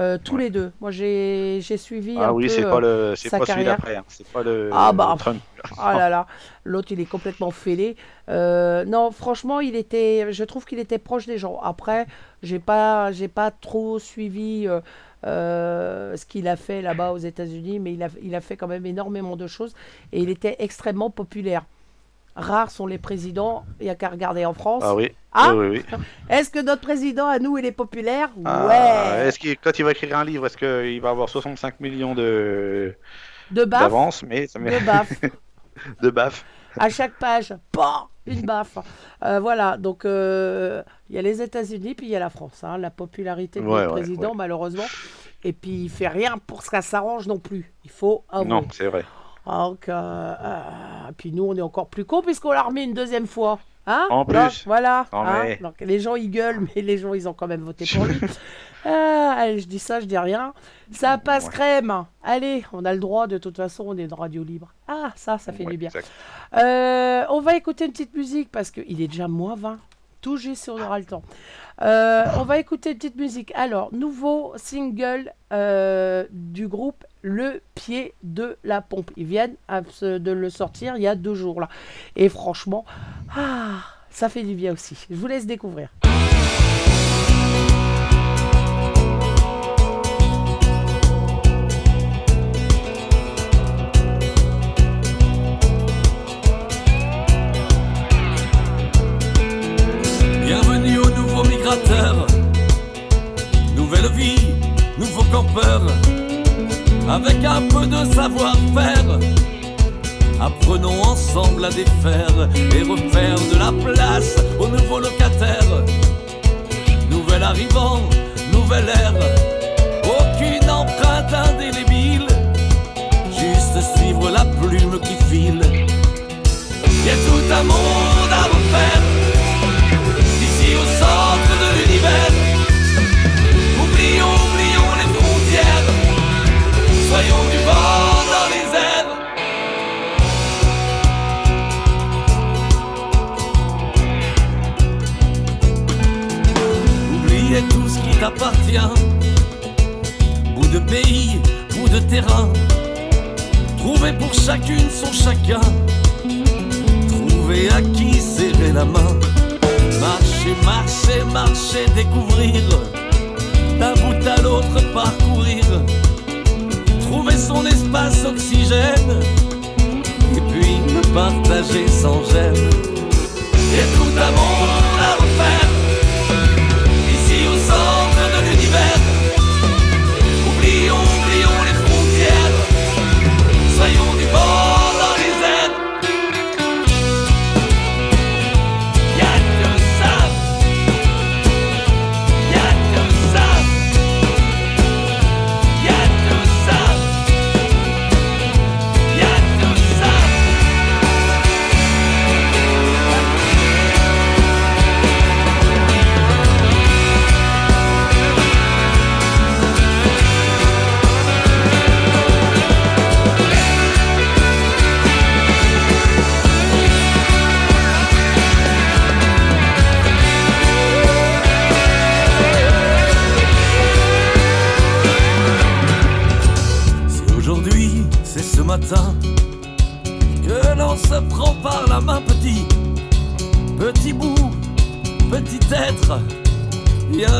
Euh, tous Ouais. les deux. Moi, j'ai suivi Ah un oui, peu. c'est euh, pas le, sa pas celui carrière. d'après. hein. C'est pas le. Ah bah, le Trump. Oh là là, l'autre il est complètement fêlé. Euh, non, franchement, il était, je trouve qu'il était proche des gens. Après, j'ai pas, j'ai pas trop suivi euh, ce qu'il a fait là-bas aux États-Unis, mais il a, il a fait quand même énormément de choses et il était extrêmement populaire. Rares sont les présidents, il y a qu'à regarder en France. Ah oui. Ah oui, oui, oui. Est-ce que notre président à nous il est populaire? Ah, Ouais. Est-ce qu'il, quand il va écrire un livre, est-ce qu'il va avoir 65 millions de De baffe, d'avance, mais ça de baffe. de baffe. à chaque page, pan, une baffe. Euh, voilà, donc euh, il y a les États-Unis, puis il y a la France. hein, la popularité du Ouais, ouais, président, ouais. malheureusement. Et puis il fait rien pour ce qu'elle s'arrange non plus. Il faut avouer. Non, c'est vrai. Donc, euh, euh, puis nous, on est encore plus cons puisqu'on l'a remis une deuxième fois. Hein? En Donc, plus. voilà. En hein? Donc, les gens, ils gueulent, mais les gens, ils ont quand même voté pour lui. Ah, allez, je dis ça, je dis rien. Ça passe Ouais. crème. Allez, on a le droit, de toute façon, on est une radio libre. Ah, ça, ça fait Ouais, du bien. Euh, on va écouter une petite musique parce qu'il est déjà moins 20. Tout juste si on le temps. Euh, on va écouter une petite musique. Alors, nouveau single euh, du groupe Le Pied de la Pompe. Ils viennent de le sortir il y a deux jours là. Et franchement, ah, ça fait du bien aussi. Je vous laisse découvrir.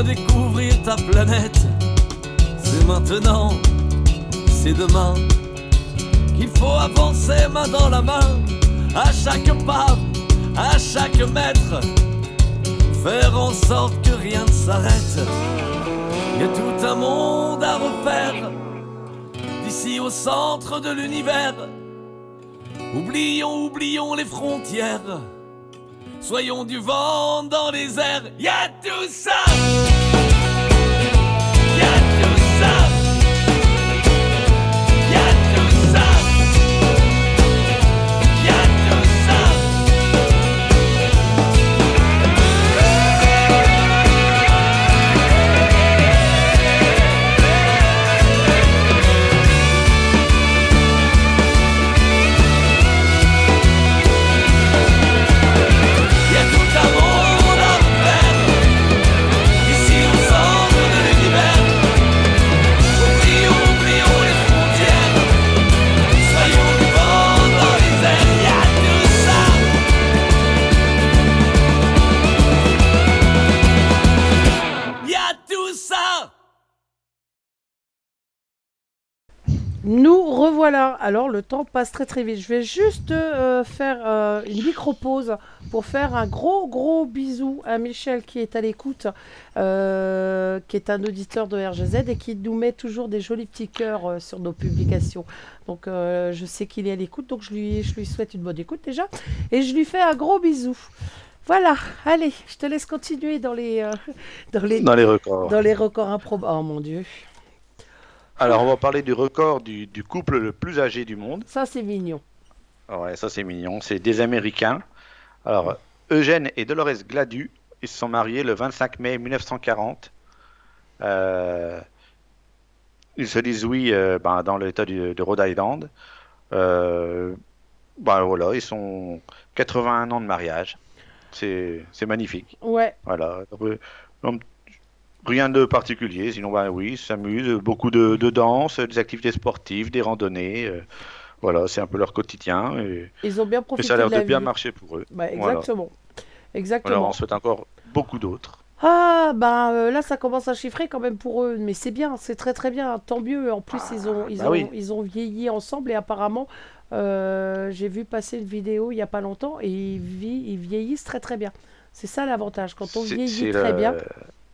Découvrir ta planète. C'est maintenant, c'est demain qu'il faut avancer main dans la main, à chaque pas, à chaque mètre, faire en sorte que rien ne s'arrête. Il y a tout un monde à refaire d'ici au centre de l'univers. Oublions, oublions les frontières. Soyons du vent dans les airs. Y a tout ça. Revoilà. Alors le temps passe très très vite. Je vais juste euh, faire euh, une micro-pause pour faire un gros gros bisou à Michel qui est à l'écoute, euh, qui est un auditeur de RGZ et qui nous met toujours des jolis petits cœurs sur nos publications. Donc je sais qu'il est à l'écoute, donc je lui, je lui souhaite une bonne écoute déjà. Et je lui fais un gros bisou. Voilà, allez, je te laisse continuer dans les, dans les, Dans les records. dans les records improbables. Oh mon dieu, Alors, on va parler du record du, du couple le plus âgé du monde. ça c'est mignon. Ouais, ça c'est mignon. C'est des Américains. Alors, Eugène et Dolores Gladu, ils se sont mariés le 25 mai 1940. Euh, ils se disent oui euh, ben, dans l'état du- de Rhode Island. Euh, ben voilà, ils sont 81 ans de mariage. C'est magnifique. Ouais, Voilà. Euh, Rien de particulier, sinon ben oui, ils s'amusent, beaucoup de, de danse, des activités sportives, des randonnées. euh, voilà, c'est un peu leur quotidien et, ils ont bien et profité ça a l'air de bien vie. marcher pour eux. Bah, Voilà. exactement. Voilà, Exactement. on souhaite encore beaucoup d'autres. Ah, bah euh, là, ça commence à chiffrer quand même pour eux. Mais c'est bien, c'est très très bien. Tant mieux. En plus, ils, ont, ils, bah ont, oui. ils ont vieilli ensemble et apparemment, euh, j'ai vu passer une vidéo il n'y a pas longtemps et ils, vi- ils vieillissent très très bien. C'est ça l'avantage. Quand on vieillit très le- bien,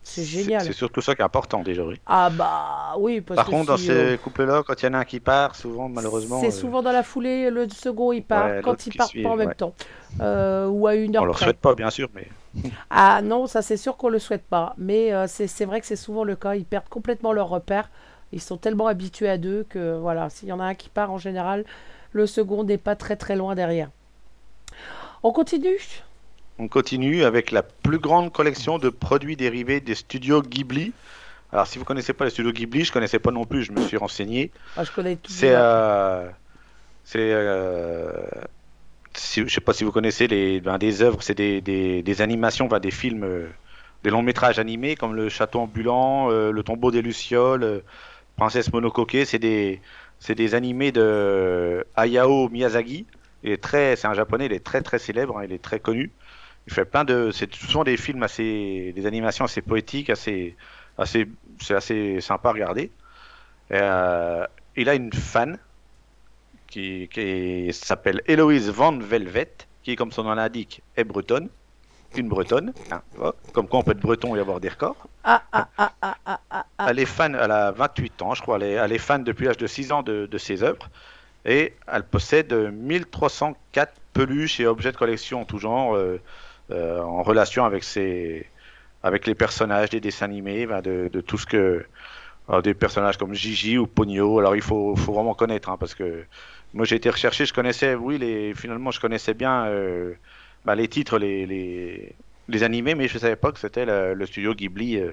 c'est génial. C'est surtout ça qui est important déjà. Oui. Ah, bah oui, parce Par que contre, dans si, euh, ces couples-là, quand il y en a un qui part, souvent, malheureusement, c'est euh, souvent dans la foulée, le second il part, Ouais, quand il part suit, pas en même ouais. temps. Euh, ou à une heure on leur près. souhaite pas, bien sûr, mais Ah non, ça c'est sûr qu'on le souhaite pas. Mais c'est c'est vrai que c'est souvent le cas. Ils perdent complètement leur repère. Ils sont tellement habitués à deux que voilà, s'il y en a un qui part en général, le second n'est pas très très loin derrière. On continue? On continue avec la plus grande collection de produits dérivés des studios Ghibli. Alors, si vous connaissez pas les studios Ghibli, je connaissais pas non plus, je me suis renseigné. Ah, Je connais tout. C'est, euh, c'est, euh, si- je sais pas si vous connaissez les, ben, des œuvres, c'est des, des, des animations, ben, des films, euh, des longs métrages animés comme le Château ambulant, euh, le Tombeau des lucioles, euh, Princesse Mononoke. C'est des, c'est des animés de Hayao Miyazaki. Il est très, c'est un japonais, il est très très célèbre, hein, il est très connu. Il fait plein de, c'est souvent des films assez, des animations assez poétiques, assez, assez, c'est assez sympa à regarder. Euh, il a une fan qui, qui s'appelle Héloïse Van Velvet, qui, comme son nom l'indique, est bretonne. Une bretonne, hein, comme quoi on peut être breton et avoir des records. Ah, ah, ah, ah, ah, ah, ah. Elle est fan, elle a 28 ans, je crois, elle est, elle est fan depuis l'âge de 6 ans de, de ses œuvres. Et elle possède 1304 peluches et objets de collection en tout genre, euh, euh, en relation avec, ses, avec les personnages des dessins animés, ben, de, de tout ce que. alors, des personnages comme Gigi ou Pogno. Alors il faut, faut vraiment connaître, hein, parce que moi j'ai été recherché, je connaissais, oui, les, finalement je connaissais bien euh, ben, les titres, les, les, les animés, mais je savais pas que c'était le, le studio Ghibli. euh,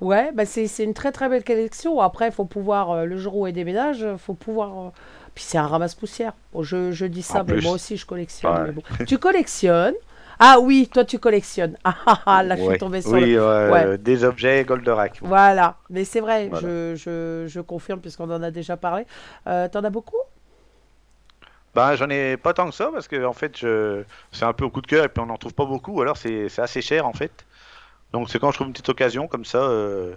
Ouais, bah c'est une très très belle collection. Après, il faut pouvoir, euh, le jour où il déménage, il faut pouvoir. euh, Puis c'est un ramasse-poussière. Bon, je, je dis ça, En mais plus. moi aussi je collectionne. Ouais. mais bon. Tu collectionnes Ah oui, toi tu collectionnes. Ah ah ah, là je suis tombée sur oui, le. euh, Ouais. des objets Goldorak. Voilà, mais c'est vrai, Voilà. je, je, je confirme puisqu'on en a déjà parlé. Euh, T'en as beaucoup? Ben, j'en ai pas tant que ça parce que en fait, je... c'est un peu au coup de cœur et puis on n'en trouve pas beaucoup. Alors c'est c'est assez cher en fait. Donc c'est quand je trouve une petite occasion comme ça. euh,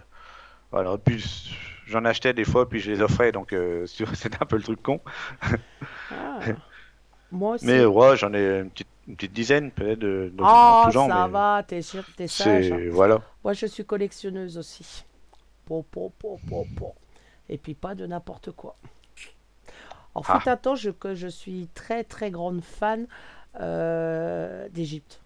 Voilà. Puis j'en achetais des fois puis je les offrais. Donc euh, c'était un peu le truc con. Ah. Moi aussi. Mais ouais, j'en ai une petite, une petite dizaine peut-être de, de Ah, genre. ça mais va, t'es sûr, t'es sage. hein. voilà. Moi, je suis collectionneuse aussi. Po, po, po, po, po. Et puis pas de n'importe quoi. En fait, Ah. un temps, je, que je suis très très grande fan euh, d'Égypte.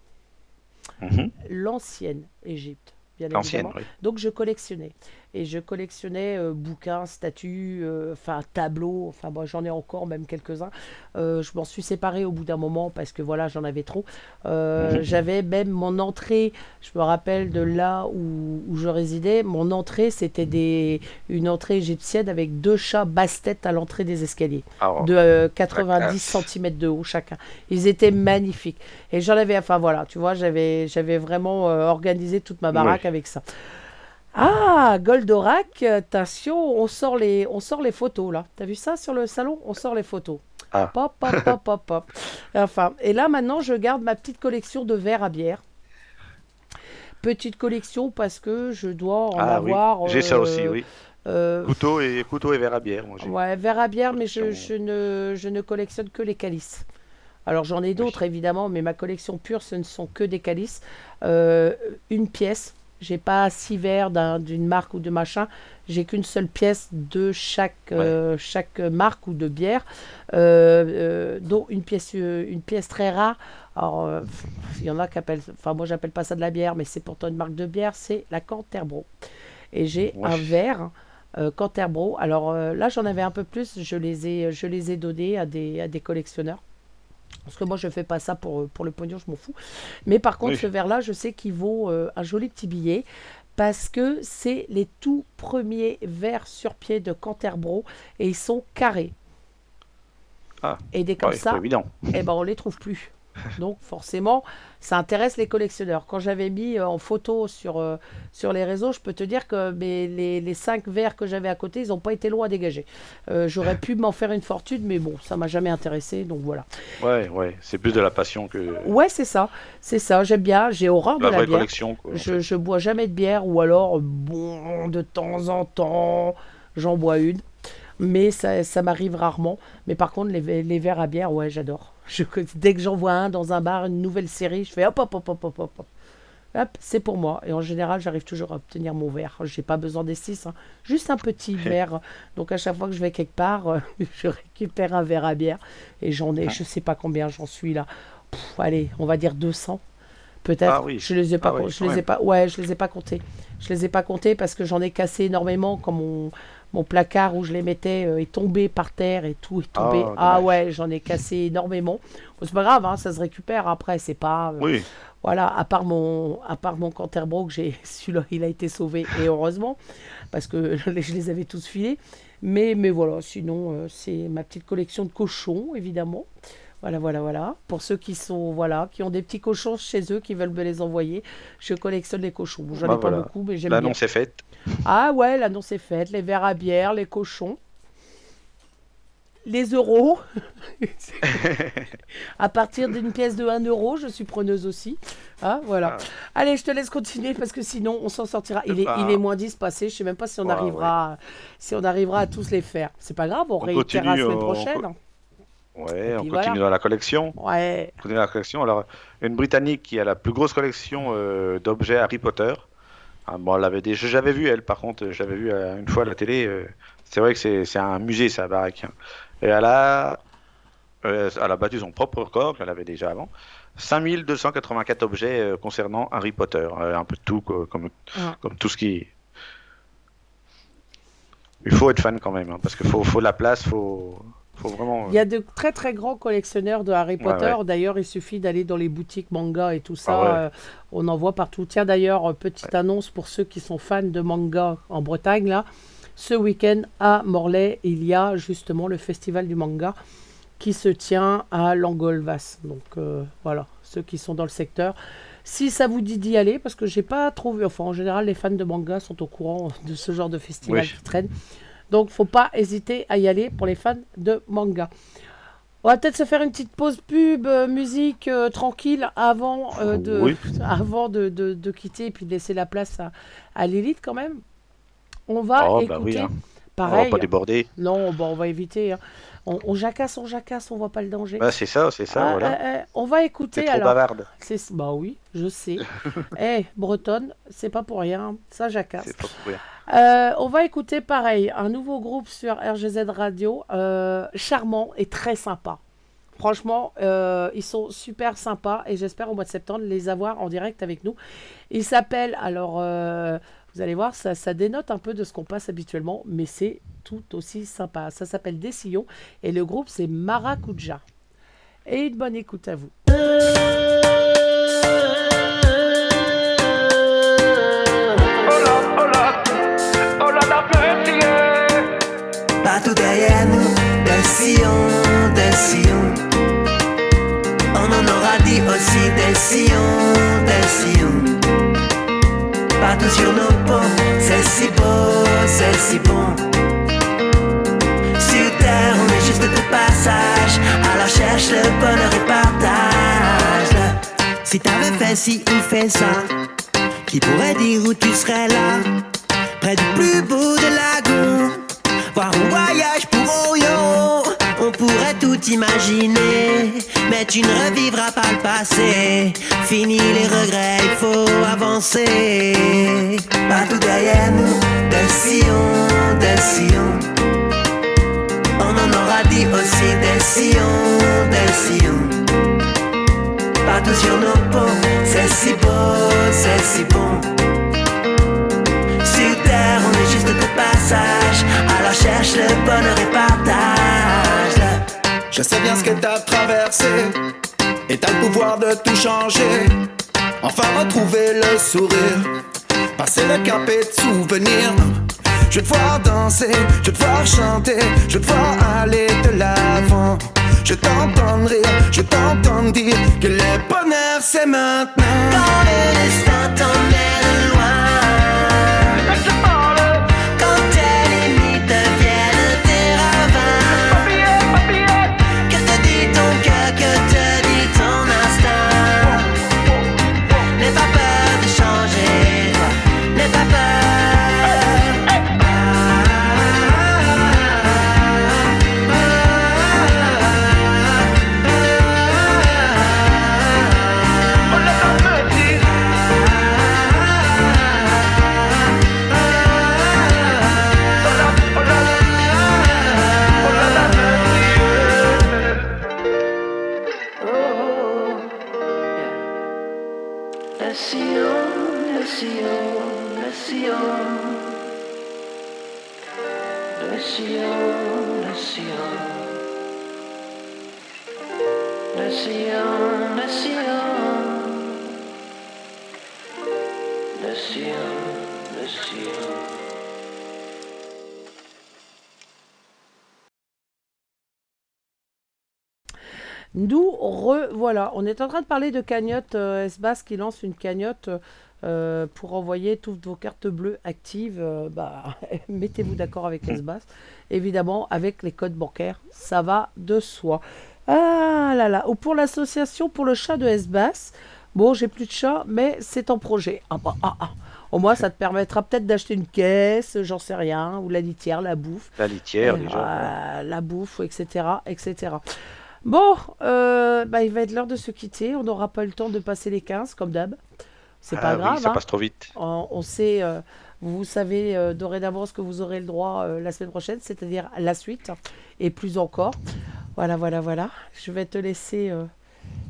Mhm. L'ancienne Égypte, bien évidemment. oui. Donc je collectionnais. Et je collectionnais euh, bouquins, statues, euh, enfin tableaux, enfin moi j'en ai encore même quelques-uns. Euh, je m'en suis séparée au bout d'un moment parce que voilà j'en avais trop. Euh, J'avais même mon entrée, je me rappelle de là où, où je résidais, mon entrée c'était des une entrée égyptienne avec deux chats basse-tête à l'entrée des escaliers Alors, de euh, 90 classe. cm de haut chacun. Ils étaient magnifiques. Et j'en avais, enfin voilà, tu vois, j'avais, j'avais vraiment organisé toute ma baraque Oui. avec ça. Ah, Goldorak, attention, on sort les, on sort les photos là. T'as vu ça sur le salon? On sort les photos. Ah. Pop, pop, pop, pop, pop. Enfin, et là maintenant, je garde ma petite collection de verres à bière. Petite collection parce que je dois en ah oui, avoir. j'ai ça euh, aussi, oui. euh, Couteau et couteau et verre à bière, moi. Ouais, verre à bière, mais je ne, je ne collectionne que les calices. Alors j'en ai d'autres évidemment, mais ma collection pure, ce ne sont que des calices. Euh, une pièce. J'ai pas six verres d'un- d'une marque ou de machin. J'ai qu'une seule pièce de chaque, euh, chaque marque ou de bière, euh, euh, dont une pièce, euh, une pièce très rare. Alors, il y en a qui appellent, enfin moi j'appelle pas ça de la bière, mais c'est pourtant une marque de bière, c'est la Canterbro. Et j'ai Ouais. un verre Canterbro. Alors là, j'en avais un peu plus. Je les ai, je les ai donnés à des, à des collectionneurs. Parce que moi, je fais pas ça pour, pour le pognon, je m'en fous. Mais par contre, Oui. ce verre-là, je sais qu'il vaut euh, un joli petit billet. Parce que c'est les tout premiers verres sur pied de Canterbro. Et ils sont carrés. Ah. Et des comme Ouais, ça, évident. eh ben on les trouve plus. Donc forcément, ça intéresse les collectionneurs. Quand j'avais mis euh, en photo sur, euh, sur les réseaux, je peux te dire que mes- les, les cinq verres que j'avais à côté, ils n'ont pas été loin à dégager. Euh, J'aurais pu m'en faire une fortune, mais bon, ça m'a jamais intéressé, donc voilà. Ouais, ouais, c'est plus de la passion que Ouais, c'est ça, c'est ça. J'aime bien, j'ai horreur de la la vraie bière. collection. Quoi. Je, je bois jamais de bière, ou alors, bon, de temps en temps, j'en bois une. Mais ça, ça m'arrive rarement. Mais par contre, les, les verres à bière, ouais, j'adore. Je- dès que j'en vois un dans un bar, une nouvelle série, je fais hop, hop, hop, hop, hop, hop. hop. Hop, c'est pour moi. Et en général, j'arrive toujours à obtenir mon verre. J'ai pas besoin des six, hein. juste un petit verre. Donc à chaque fois que je vais quelque part, euh, je récupère un verre à bière. Et j'en ai, je sais pas combien j'en suis là. Pff, allez, on va dire 200. Peut-être. Ah oui. Je les ai pas, Ah oui, je les ai pas, ouais, je les ai pas comptés. Je les ai pas comptés parce que j'en ai cassé énormément quand mon, mon placard où je les mettais euh, est tombé par terre et tout est tombé. Oh, ah ouais, j'en ai cassé énormément. Bon, c'est pas grave, hein, ça se récupère après, c'est pas. euh, Oui, voilà, à part mon, à part mon Canterbro que j'ai, celui-là, il a été sauvé et heureusement parce que je les, je les avais tous filés. Mais, mais voilà, sinon euh, c'est ma petite collection de cochons évidemment. Voilà, voilà, voilà. Pour ceux qui sont, voilà, qui ont des petits cochons chez eux, qui veulent me les envoyer, je collectionne les cochons. J'en Bah ai pas voilà. beaucoup, mais j'aime bien. l'annonce est faite. Ah ouais, l'annonce est faite. Les verres à bière, les cochons. Les euros. à partir d'une pièce de 1 euro, je suis preneuse aussi. Ah, voilà. Allez, je te laisse continuer parce que sinon, on s'en sortira. Il est, Ah. il est moins 10 passé. Je sais même pas si on, Ah, arrivera, si on arrivera à tous les faire. C'est pas grave, on, réitérera la semaine on- prochaine. Ouais, on continue voilà. dans la collection. Ouais. On continue dans la collection. Alors, une Britannique qui a la plus grosse collection euh, d'objets Harry Potter. Ah, bon, elle l'avait déjà, j'avais vu elle, par contre, j'avais vu euh, une fois à la télé. euh, c'est vrai que c'est, c'est un musée, sa baraque. hein. Et elle a, elle a battu son propre record, qu'elle avait déjà avant. 5284 objets concernant Harry Potter. Un peu de tout, quoi, comme, comme tout ce qui. Il faut être fan quand même, hein, parce qu'il faut, faut la place, faut, faut vraiment. Il y a de très très grands collectionneurs de Harry Potter. ouais. D'ailleurs, il suffit d'aller dans les boutiques manga et tout ça. Ah ouais. euh, on en voit partout. Tiens, d'ailleurs, euh, petite annonce pour ceux qui sont fans de manga en Bretagne. Là, ce week-end à Morlaix, il y a justement le festival du manga qui se tient à Langolvas. Donc euh, voilà, ceux qui sont dans le secteur. Si ça vous dit d'y aller, parce que j'ai pas trouvé, enfin en général les fans de manga sont au courant de ce genre de festival Oui. qui traîne. Donc faut pas hésiter à y aller pour les fans de manga. On va peut-être se faire une petite pause pub, euh, musique euh, tranquille avant, euh, de, Oui. avant de, de- de quitter et puis de laisser la place à, à Lilith quand même. On va Oh, bah écouter, oui, hein. On va pareil, pas déborder. non, bon, on va éviter. hein. On, on jacasse, on jacasse, on voit pas le danger. Bah, c'est ça, c'est ça, Ah, voilà. on va écouter trop alors. bavarde. C'est bah oui, je sais. Eh, bretonne, c'est pas pour rien, ça jacasse. C'est pas pour rien. Euh, on va écouter pareil, un nouveau groupe sur RGZ Radio, euh, charmant et très sympa. Franchement, euh, ils sont super sympas et j'espère au mois de septembre les avoir en direct avec nous. Ils s'appellent alors Vous allez voir, ça, dénote un peu de ce qu'on passe habituellement, mais c'est tout aussi sympa. Ça s'appelle Des Sillons et le groupe c'est Maracuja. Et une bonne écoute à vous. Partout derrière nous, des sillons, des sillons. On en aura dit aussi des sillons, des sillons. Partout sur nos ponts, c'est si beau, c'est si bon. Sur terre, on est juste de passage. Alors cherche le bonheur et partage-le. Si t'avais fait ci ou fait ça, qui pourrait dire où tu serais là? Près du plus beau de lagon. Voir un voyage pour Orion On pourrait tout imaginer Mais tu ne revivras pas le passé. Fini les regrets, il faut avancer. Partout derrière nous, des sillons, des sillons On en aura dit aussi des sillons, des sillons Partout sur nos ponts, c'est si beau, c'est si bon passage. Alors cherche le bonheur et partage-le. Je sais bien ce que t'as traversé Et t'as le pouvoir de tout changer Enfin retrouver le sourire Passer le cap et de souvenirs Je vais te voir danser, je vais te voir chanter Je vais te voir aller de l'avant Je t'entends rire, je t'entends dire Que le bonheur c'est maintenant Quand le destin Nous revoilà. On est en train de parler de cagnotte euh, S-Bass qui lance une cagnotte euh, pour envoyer toutes vos cartes bleues actives. euh, bah, Mettez-vous d'accord avec S-Bass. Évidemment, avec les codes bancaires, ça va de soi. Ah là là. Ou pour l'association pour le chat de S-Bass. Bon, j'ai plus de chat, mais c'est en projet. Ah bah, ah, ah. Au moins, ça te permettra peut-être d'acheter une caisse, j'en sais rien, ou la litière, la bouffe. La litière, déjà. la bouffe, etc. etc. Bon, euh, bah, il va être l'heure de se quitter. On n'aura pas le temps de passer les 15, comme d'hab. C'est Ah pas oui, grave. ça hein. passe trop vite. On, on sait, euh, vous savez euh, dorénavant ce que vous aurez le droit la semaine prochaine, c'est-à-dire la suite, et plus encore. Voilà, voilà, voilà. Je vais te laisser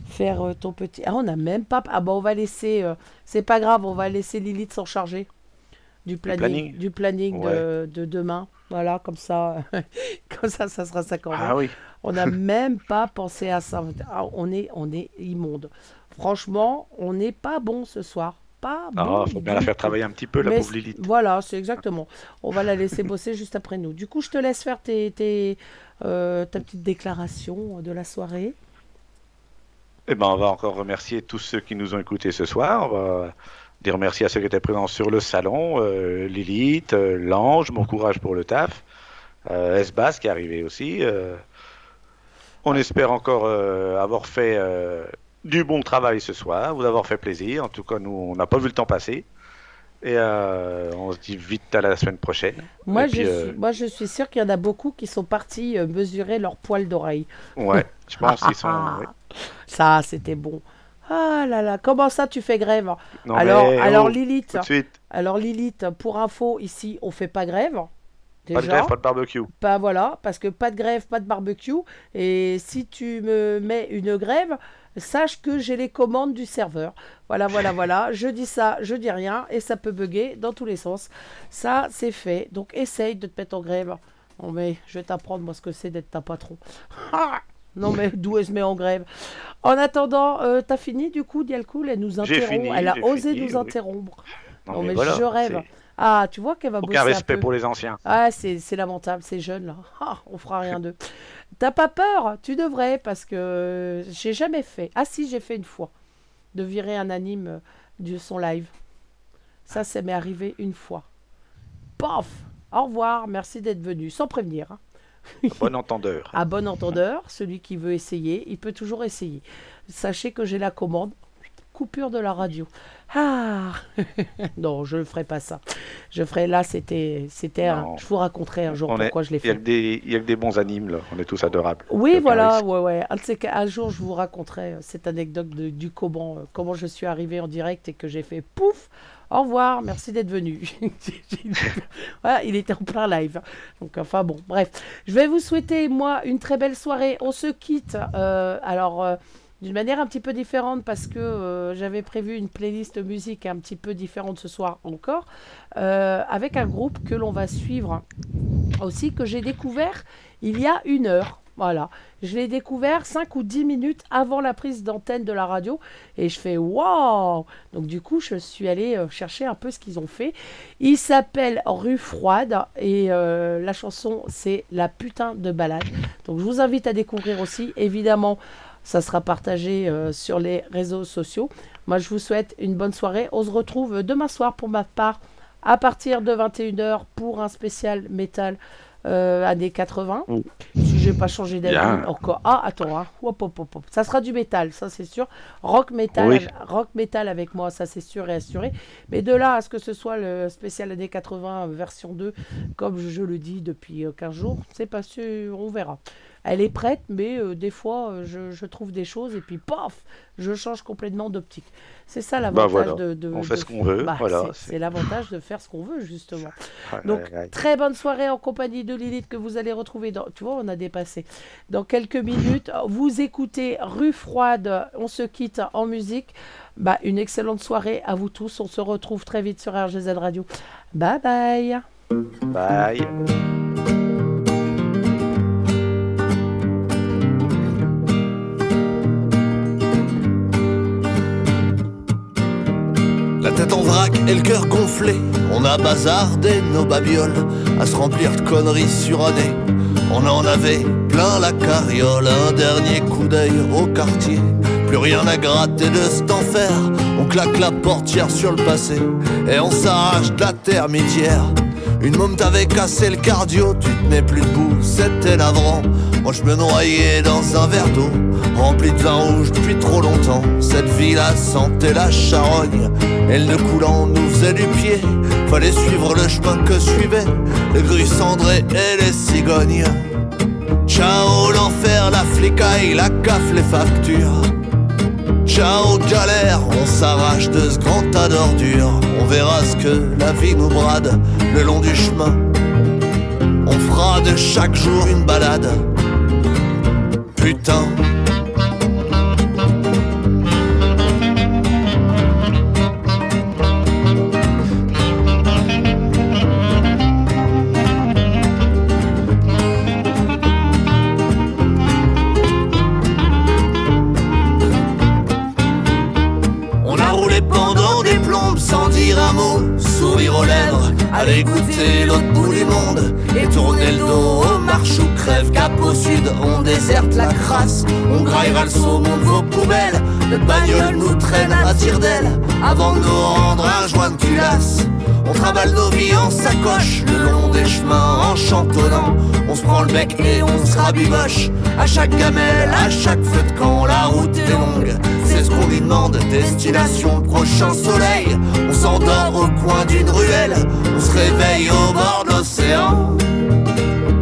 faire ton petit. Ah, on n'a même pas. Ah, bah, on va laisser. C'est pas grave, on va laisser Lilith s'en charger. Du planning, planning du planning de, de demain. Voilà, comme ça, comme ça, ça sera ça quand même. Ah oui. On n'a même pas pensé à ça. Ah, on, est, on est immonde. Franchement, on n'est pas bon ce soir. Pas Ah, bon. faut bien la faire travailler un petit peu, la Mais pauvre Lilith. Voilà, c'est exactement. On va la laisser bosser juste après nous. Du coup, je te laisse faire tes, tes, euh, ta petite déclaration de la soirée. Eh ben, on va encore remercier tous ceux qui nous ont écoutés ce soir. On va dire merci à ceux qui étaient présents sur le salon. euh, Lilith, euh, Lange, bon courage pour le taf. Euh, S-Bass qui est arrivé aussi. euh. on espère encore avoir fait du bon travail ce soir, vous avoir fait plaisir. En tout cas, nous, on n'a pas vu le temps passer. Et on se dit vite à la semaine prochaine. Moi, Et je, puis, suis, moi, je suis sûre qu'il y en a beaucoup qui sont partis mesurer leurs poils d'oreille. Ouais, je pense qu'ils sont. ouais. Ça, c'était bon. Ah là là, comment ça tu fais grève? Non, Alors, mais, alors oh, Lilith, alors Lilith, pour info, ici, on fait pas grève. pas de grève, pas de barbecue. Pas voilà, parce que pas de grève, pas de barbecue. Et si tu me mets une grève, sache que j'ai les commandes du serveur. Voilà, voilà, voilà. Je dis ça, je dis rien, et ça peut bugger dans tous les sens. Ça, c'est fait. Donc, essaye de te mettre en grève. Non, mais je vais t'apprendre, moi, ce que c'est d'être ta patron. Ah non, mais d'où elle se met en grève En attendant, euh, t'as fini du coup, Dialcool Elle nous interrompt. fini, elle a osé fini, nous oui. interrompre. Non, Non, mais mais voilà, je rêve. Ah, tu vois qu'elle va bosser Aucun un respect peu. pour les anciens. Ah, c'est lamentable, c'est jeune là. Ah, on fera rien d'eux. T'as pas peur? Tu devrais, parce que j'ai jamais fait. Ah si, j'ai fait une fois. De virer un anime euh, de son live. Ça, ça m'est arrivé une fois. Paf Au revoir, merci d'être venu, sans prévenir. hein. Bon entendeur. À bon entendeur, celui qui veut essayer, il peut toujours essayer. Sachez que j'ai la commande. Coupure de la radio. Ah Non, je ne ferai pas ça. Je ferai là, c'était. c'était un-. Je vous raconterai un jour On est- pourquoi je l'ai Il y, a fait. que des- il y a que des bons animes, là. On est tous adorables. Oui, voilà, ouais, ouais. Un, jour, je vous raconterai euh, cette anecdote de- du comment, euh, comment je suis arrivé en direct et que j'ai fait pouf. Au revoir, merci d'être venu. il était en plein live. Donc, enfin bon, bref. Je vais vous souhaiter, moi, une très belle soirée. On se quitte. euh, alors, euh, d'une manière un petit peu différente parce que euh, j'avais prévu une playlist musique un petit peu différente ce soir encore, avec un groupe que l'on va suivre aussi, que j'ai découvert il y a une heure. Voilà, je l'ai découvert 5 ou 10 minutes avant la prise d'antenne de la radio et je fais waouh Donc du coup, je suis allée euh, chercher un peu ce qu'ils ont fait. Il s'appelle Rue Froide et euh, la chanson c'est La putain de balade. Donc je vous invite à découvrir aussi. Évidemment, ça sera partagé euh, sur les réseaux sociaux. Moi, je vous souhaite une bonne soirée. On se retrouve demain soir pour ma part à partir de 21h pour un spécial métal euh, années 80. Mm. Si j'ai pas changé d'avis encore. Ah, attends, hein. Hop, hop, hop, hop. ça sera du métal, ça c'est sûr. Rock métal, Oui. rock métal avec moi, ça c'est sûr et assuré. Mais de là à ce que ce soit le spécial années 80 version 2, comme je le dis depuis euh, 15 jours, c'est pas sûr, on verra. Elle est prête, mais euh, des fois euh, je, je trouve des choses et puis paf, je change complètement d'optique. C'est ça l'avantage voilà. de, de- On fait de- ce qu'on veut, Bah, voilà, c'est- l'avantage de faire ce qu'on veut justement. Donc, très bonne soirée en compagnie de Lilith que vous allez retrouver dans. Tu vois, on a dépassé. Dans quelques minutes, vous écoutez Rue Froide. On se quitte en musique. Bah, une excellente soirée à vous tous. On se retrouve très vite sur RGZ Radio. Bye bye. Bye. En et le gonflé, on a bazardé nos babioles à se remplir de conneries surannées. On en avait plein la carriole, un dernier coup d'œil au quartier. Plus rien à gratter de cet enfer, on claque la portière sur le passé et on s'arrache de la termitière. Une môme t'avait cassé le cardio, tu tenais plus debout, c'était navrant. Moi je me noyais dans un verre d'eau, rempli de vin rouge depuis trop longtemps. Cette vie la sentait la charogne, elle ne coulant nous faisait du pied. Fallait suivre le chemin que suivaient les grues cendrées et les cigognes. Ciao l'enfer, la flicaille, la CAF, les factures. Ciao galère, on s'arrache de ce grand tas d'ordures. On verra ce que la vie nous brade le long du chemin. On fera de chaque jour une balade. Putain. On graillera le saumon de vos poubelles. Le bagnole nous traîne à tire d'aile avant de nous rendre un joint de culasse. On travaille nos vies en sacoche le long des chemins en chantonnant. On se prend le bec et on se rabiboche. À chaque gamelle, à chaque feu de camp, la route est longue. C'est ce qu'on lui demande, destination prochain soleil. On s'endort au coin d'une ruelle, on se réveille au bord de l'océan.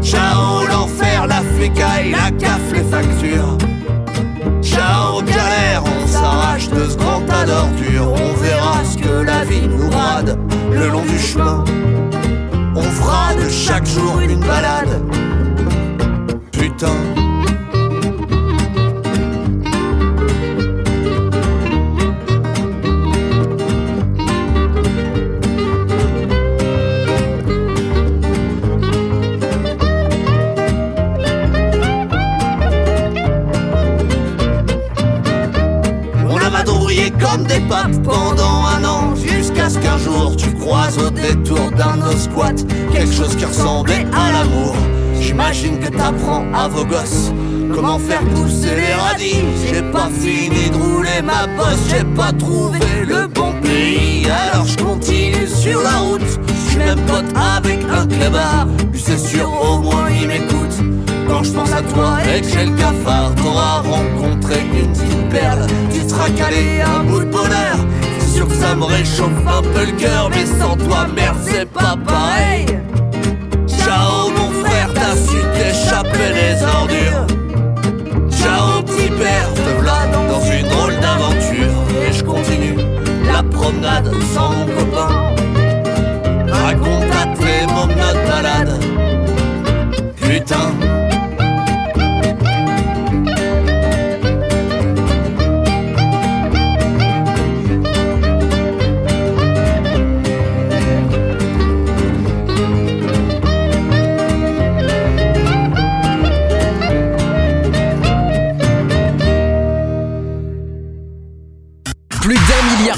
Ciao l'enfer, la flicaille, la CAF, Ciao galère, on s'arrache de ce grand tas d'ordures. On verra ce que la vie nous brade le long du chemin. On fera de chaque jour une balade. Putain. Papes pendant un an Jusqu'à ce qu'un jour tu croises au détour d'un squat Quelque chose qui ressemblait à l'amour. J'imagine que t'apprends à vos gosses Comment faire pousser les radis. J'ai pas fini de rouler ma bosse J'ai pas trouvé le bon pays. Alors je continue sur la route. Je suis même pote avec un clébard Lui c'est sûr au moins il m'écoute Quand je pense à toi. Et que j'ai le cafard T'auras rencontré une petite perle. Tu seras calé un bout de bonheur. C'est sûr que ça me réchauffe un peu le cœur Mais sans toi merde c'est pas pareil. Ciao mon frère, t'as su t'échapper des ordures. Ciao petit père, te voilà dans une drôle d'aventure. Et je continue la promenade sans mon copain. Raconte à tes mômes notre balade Putain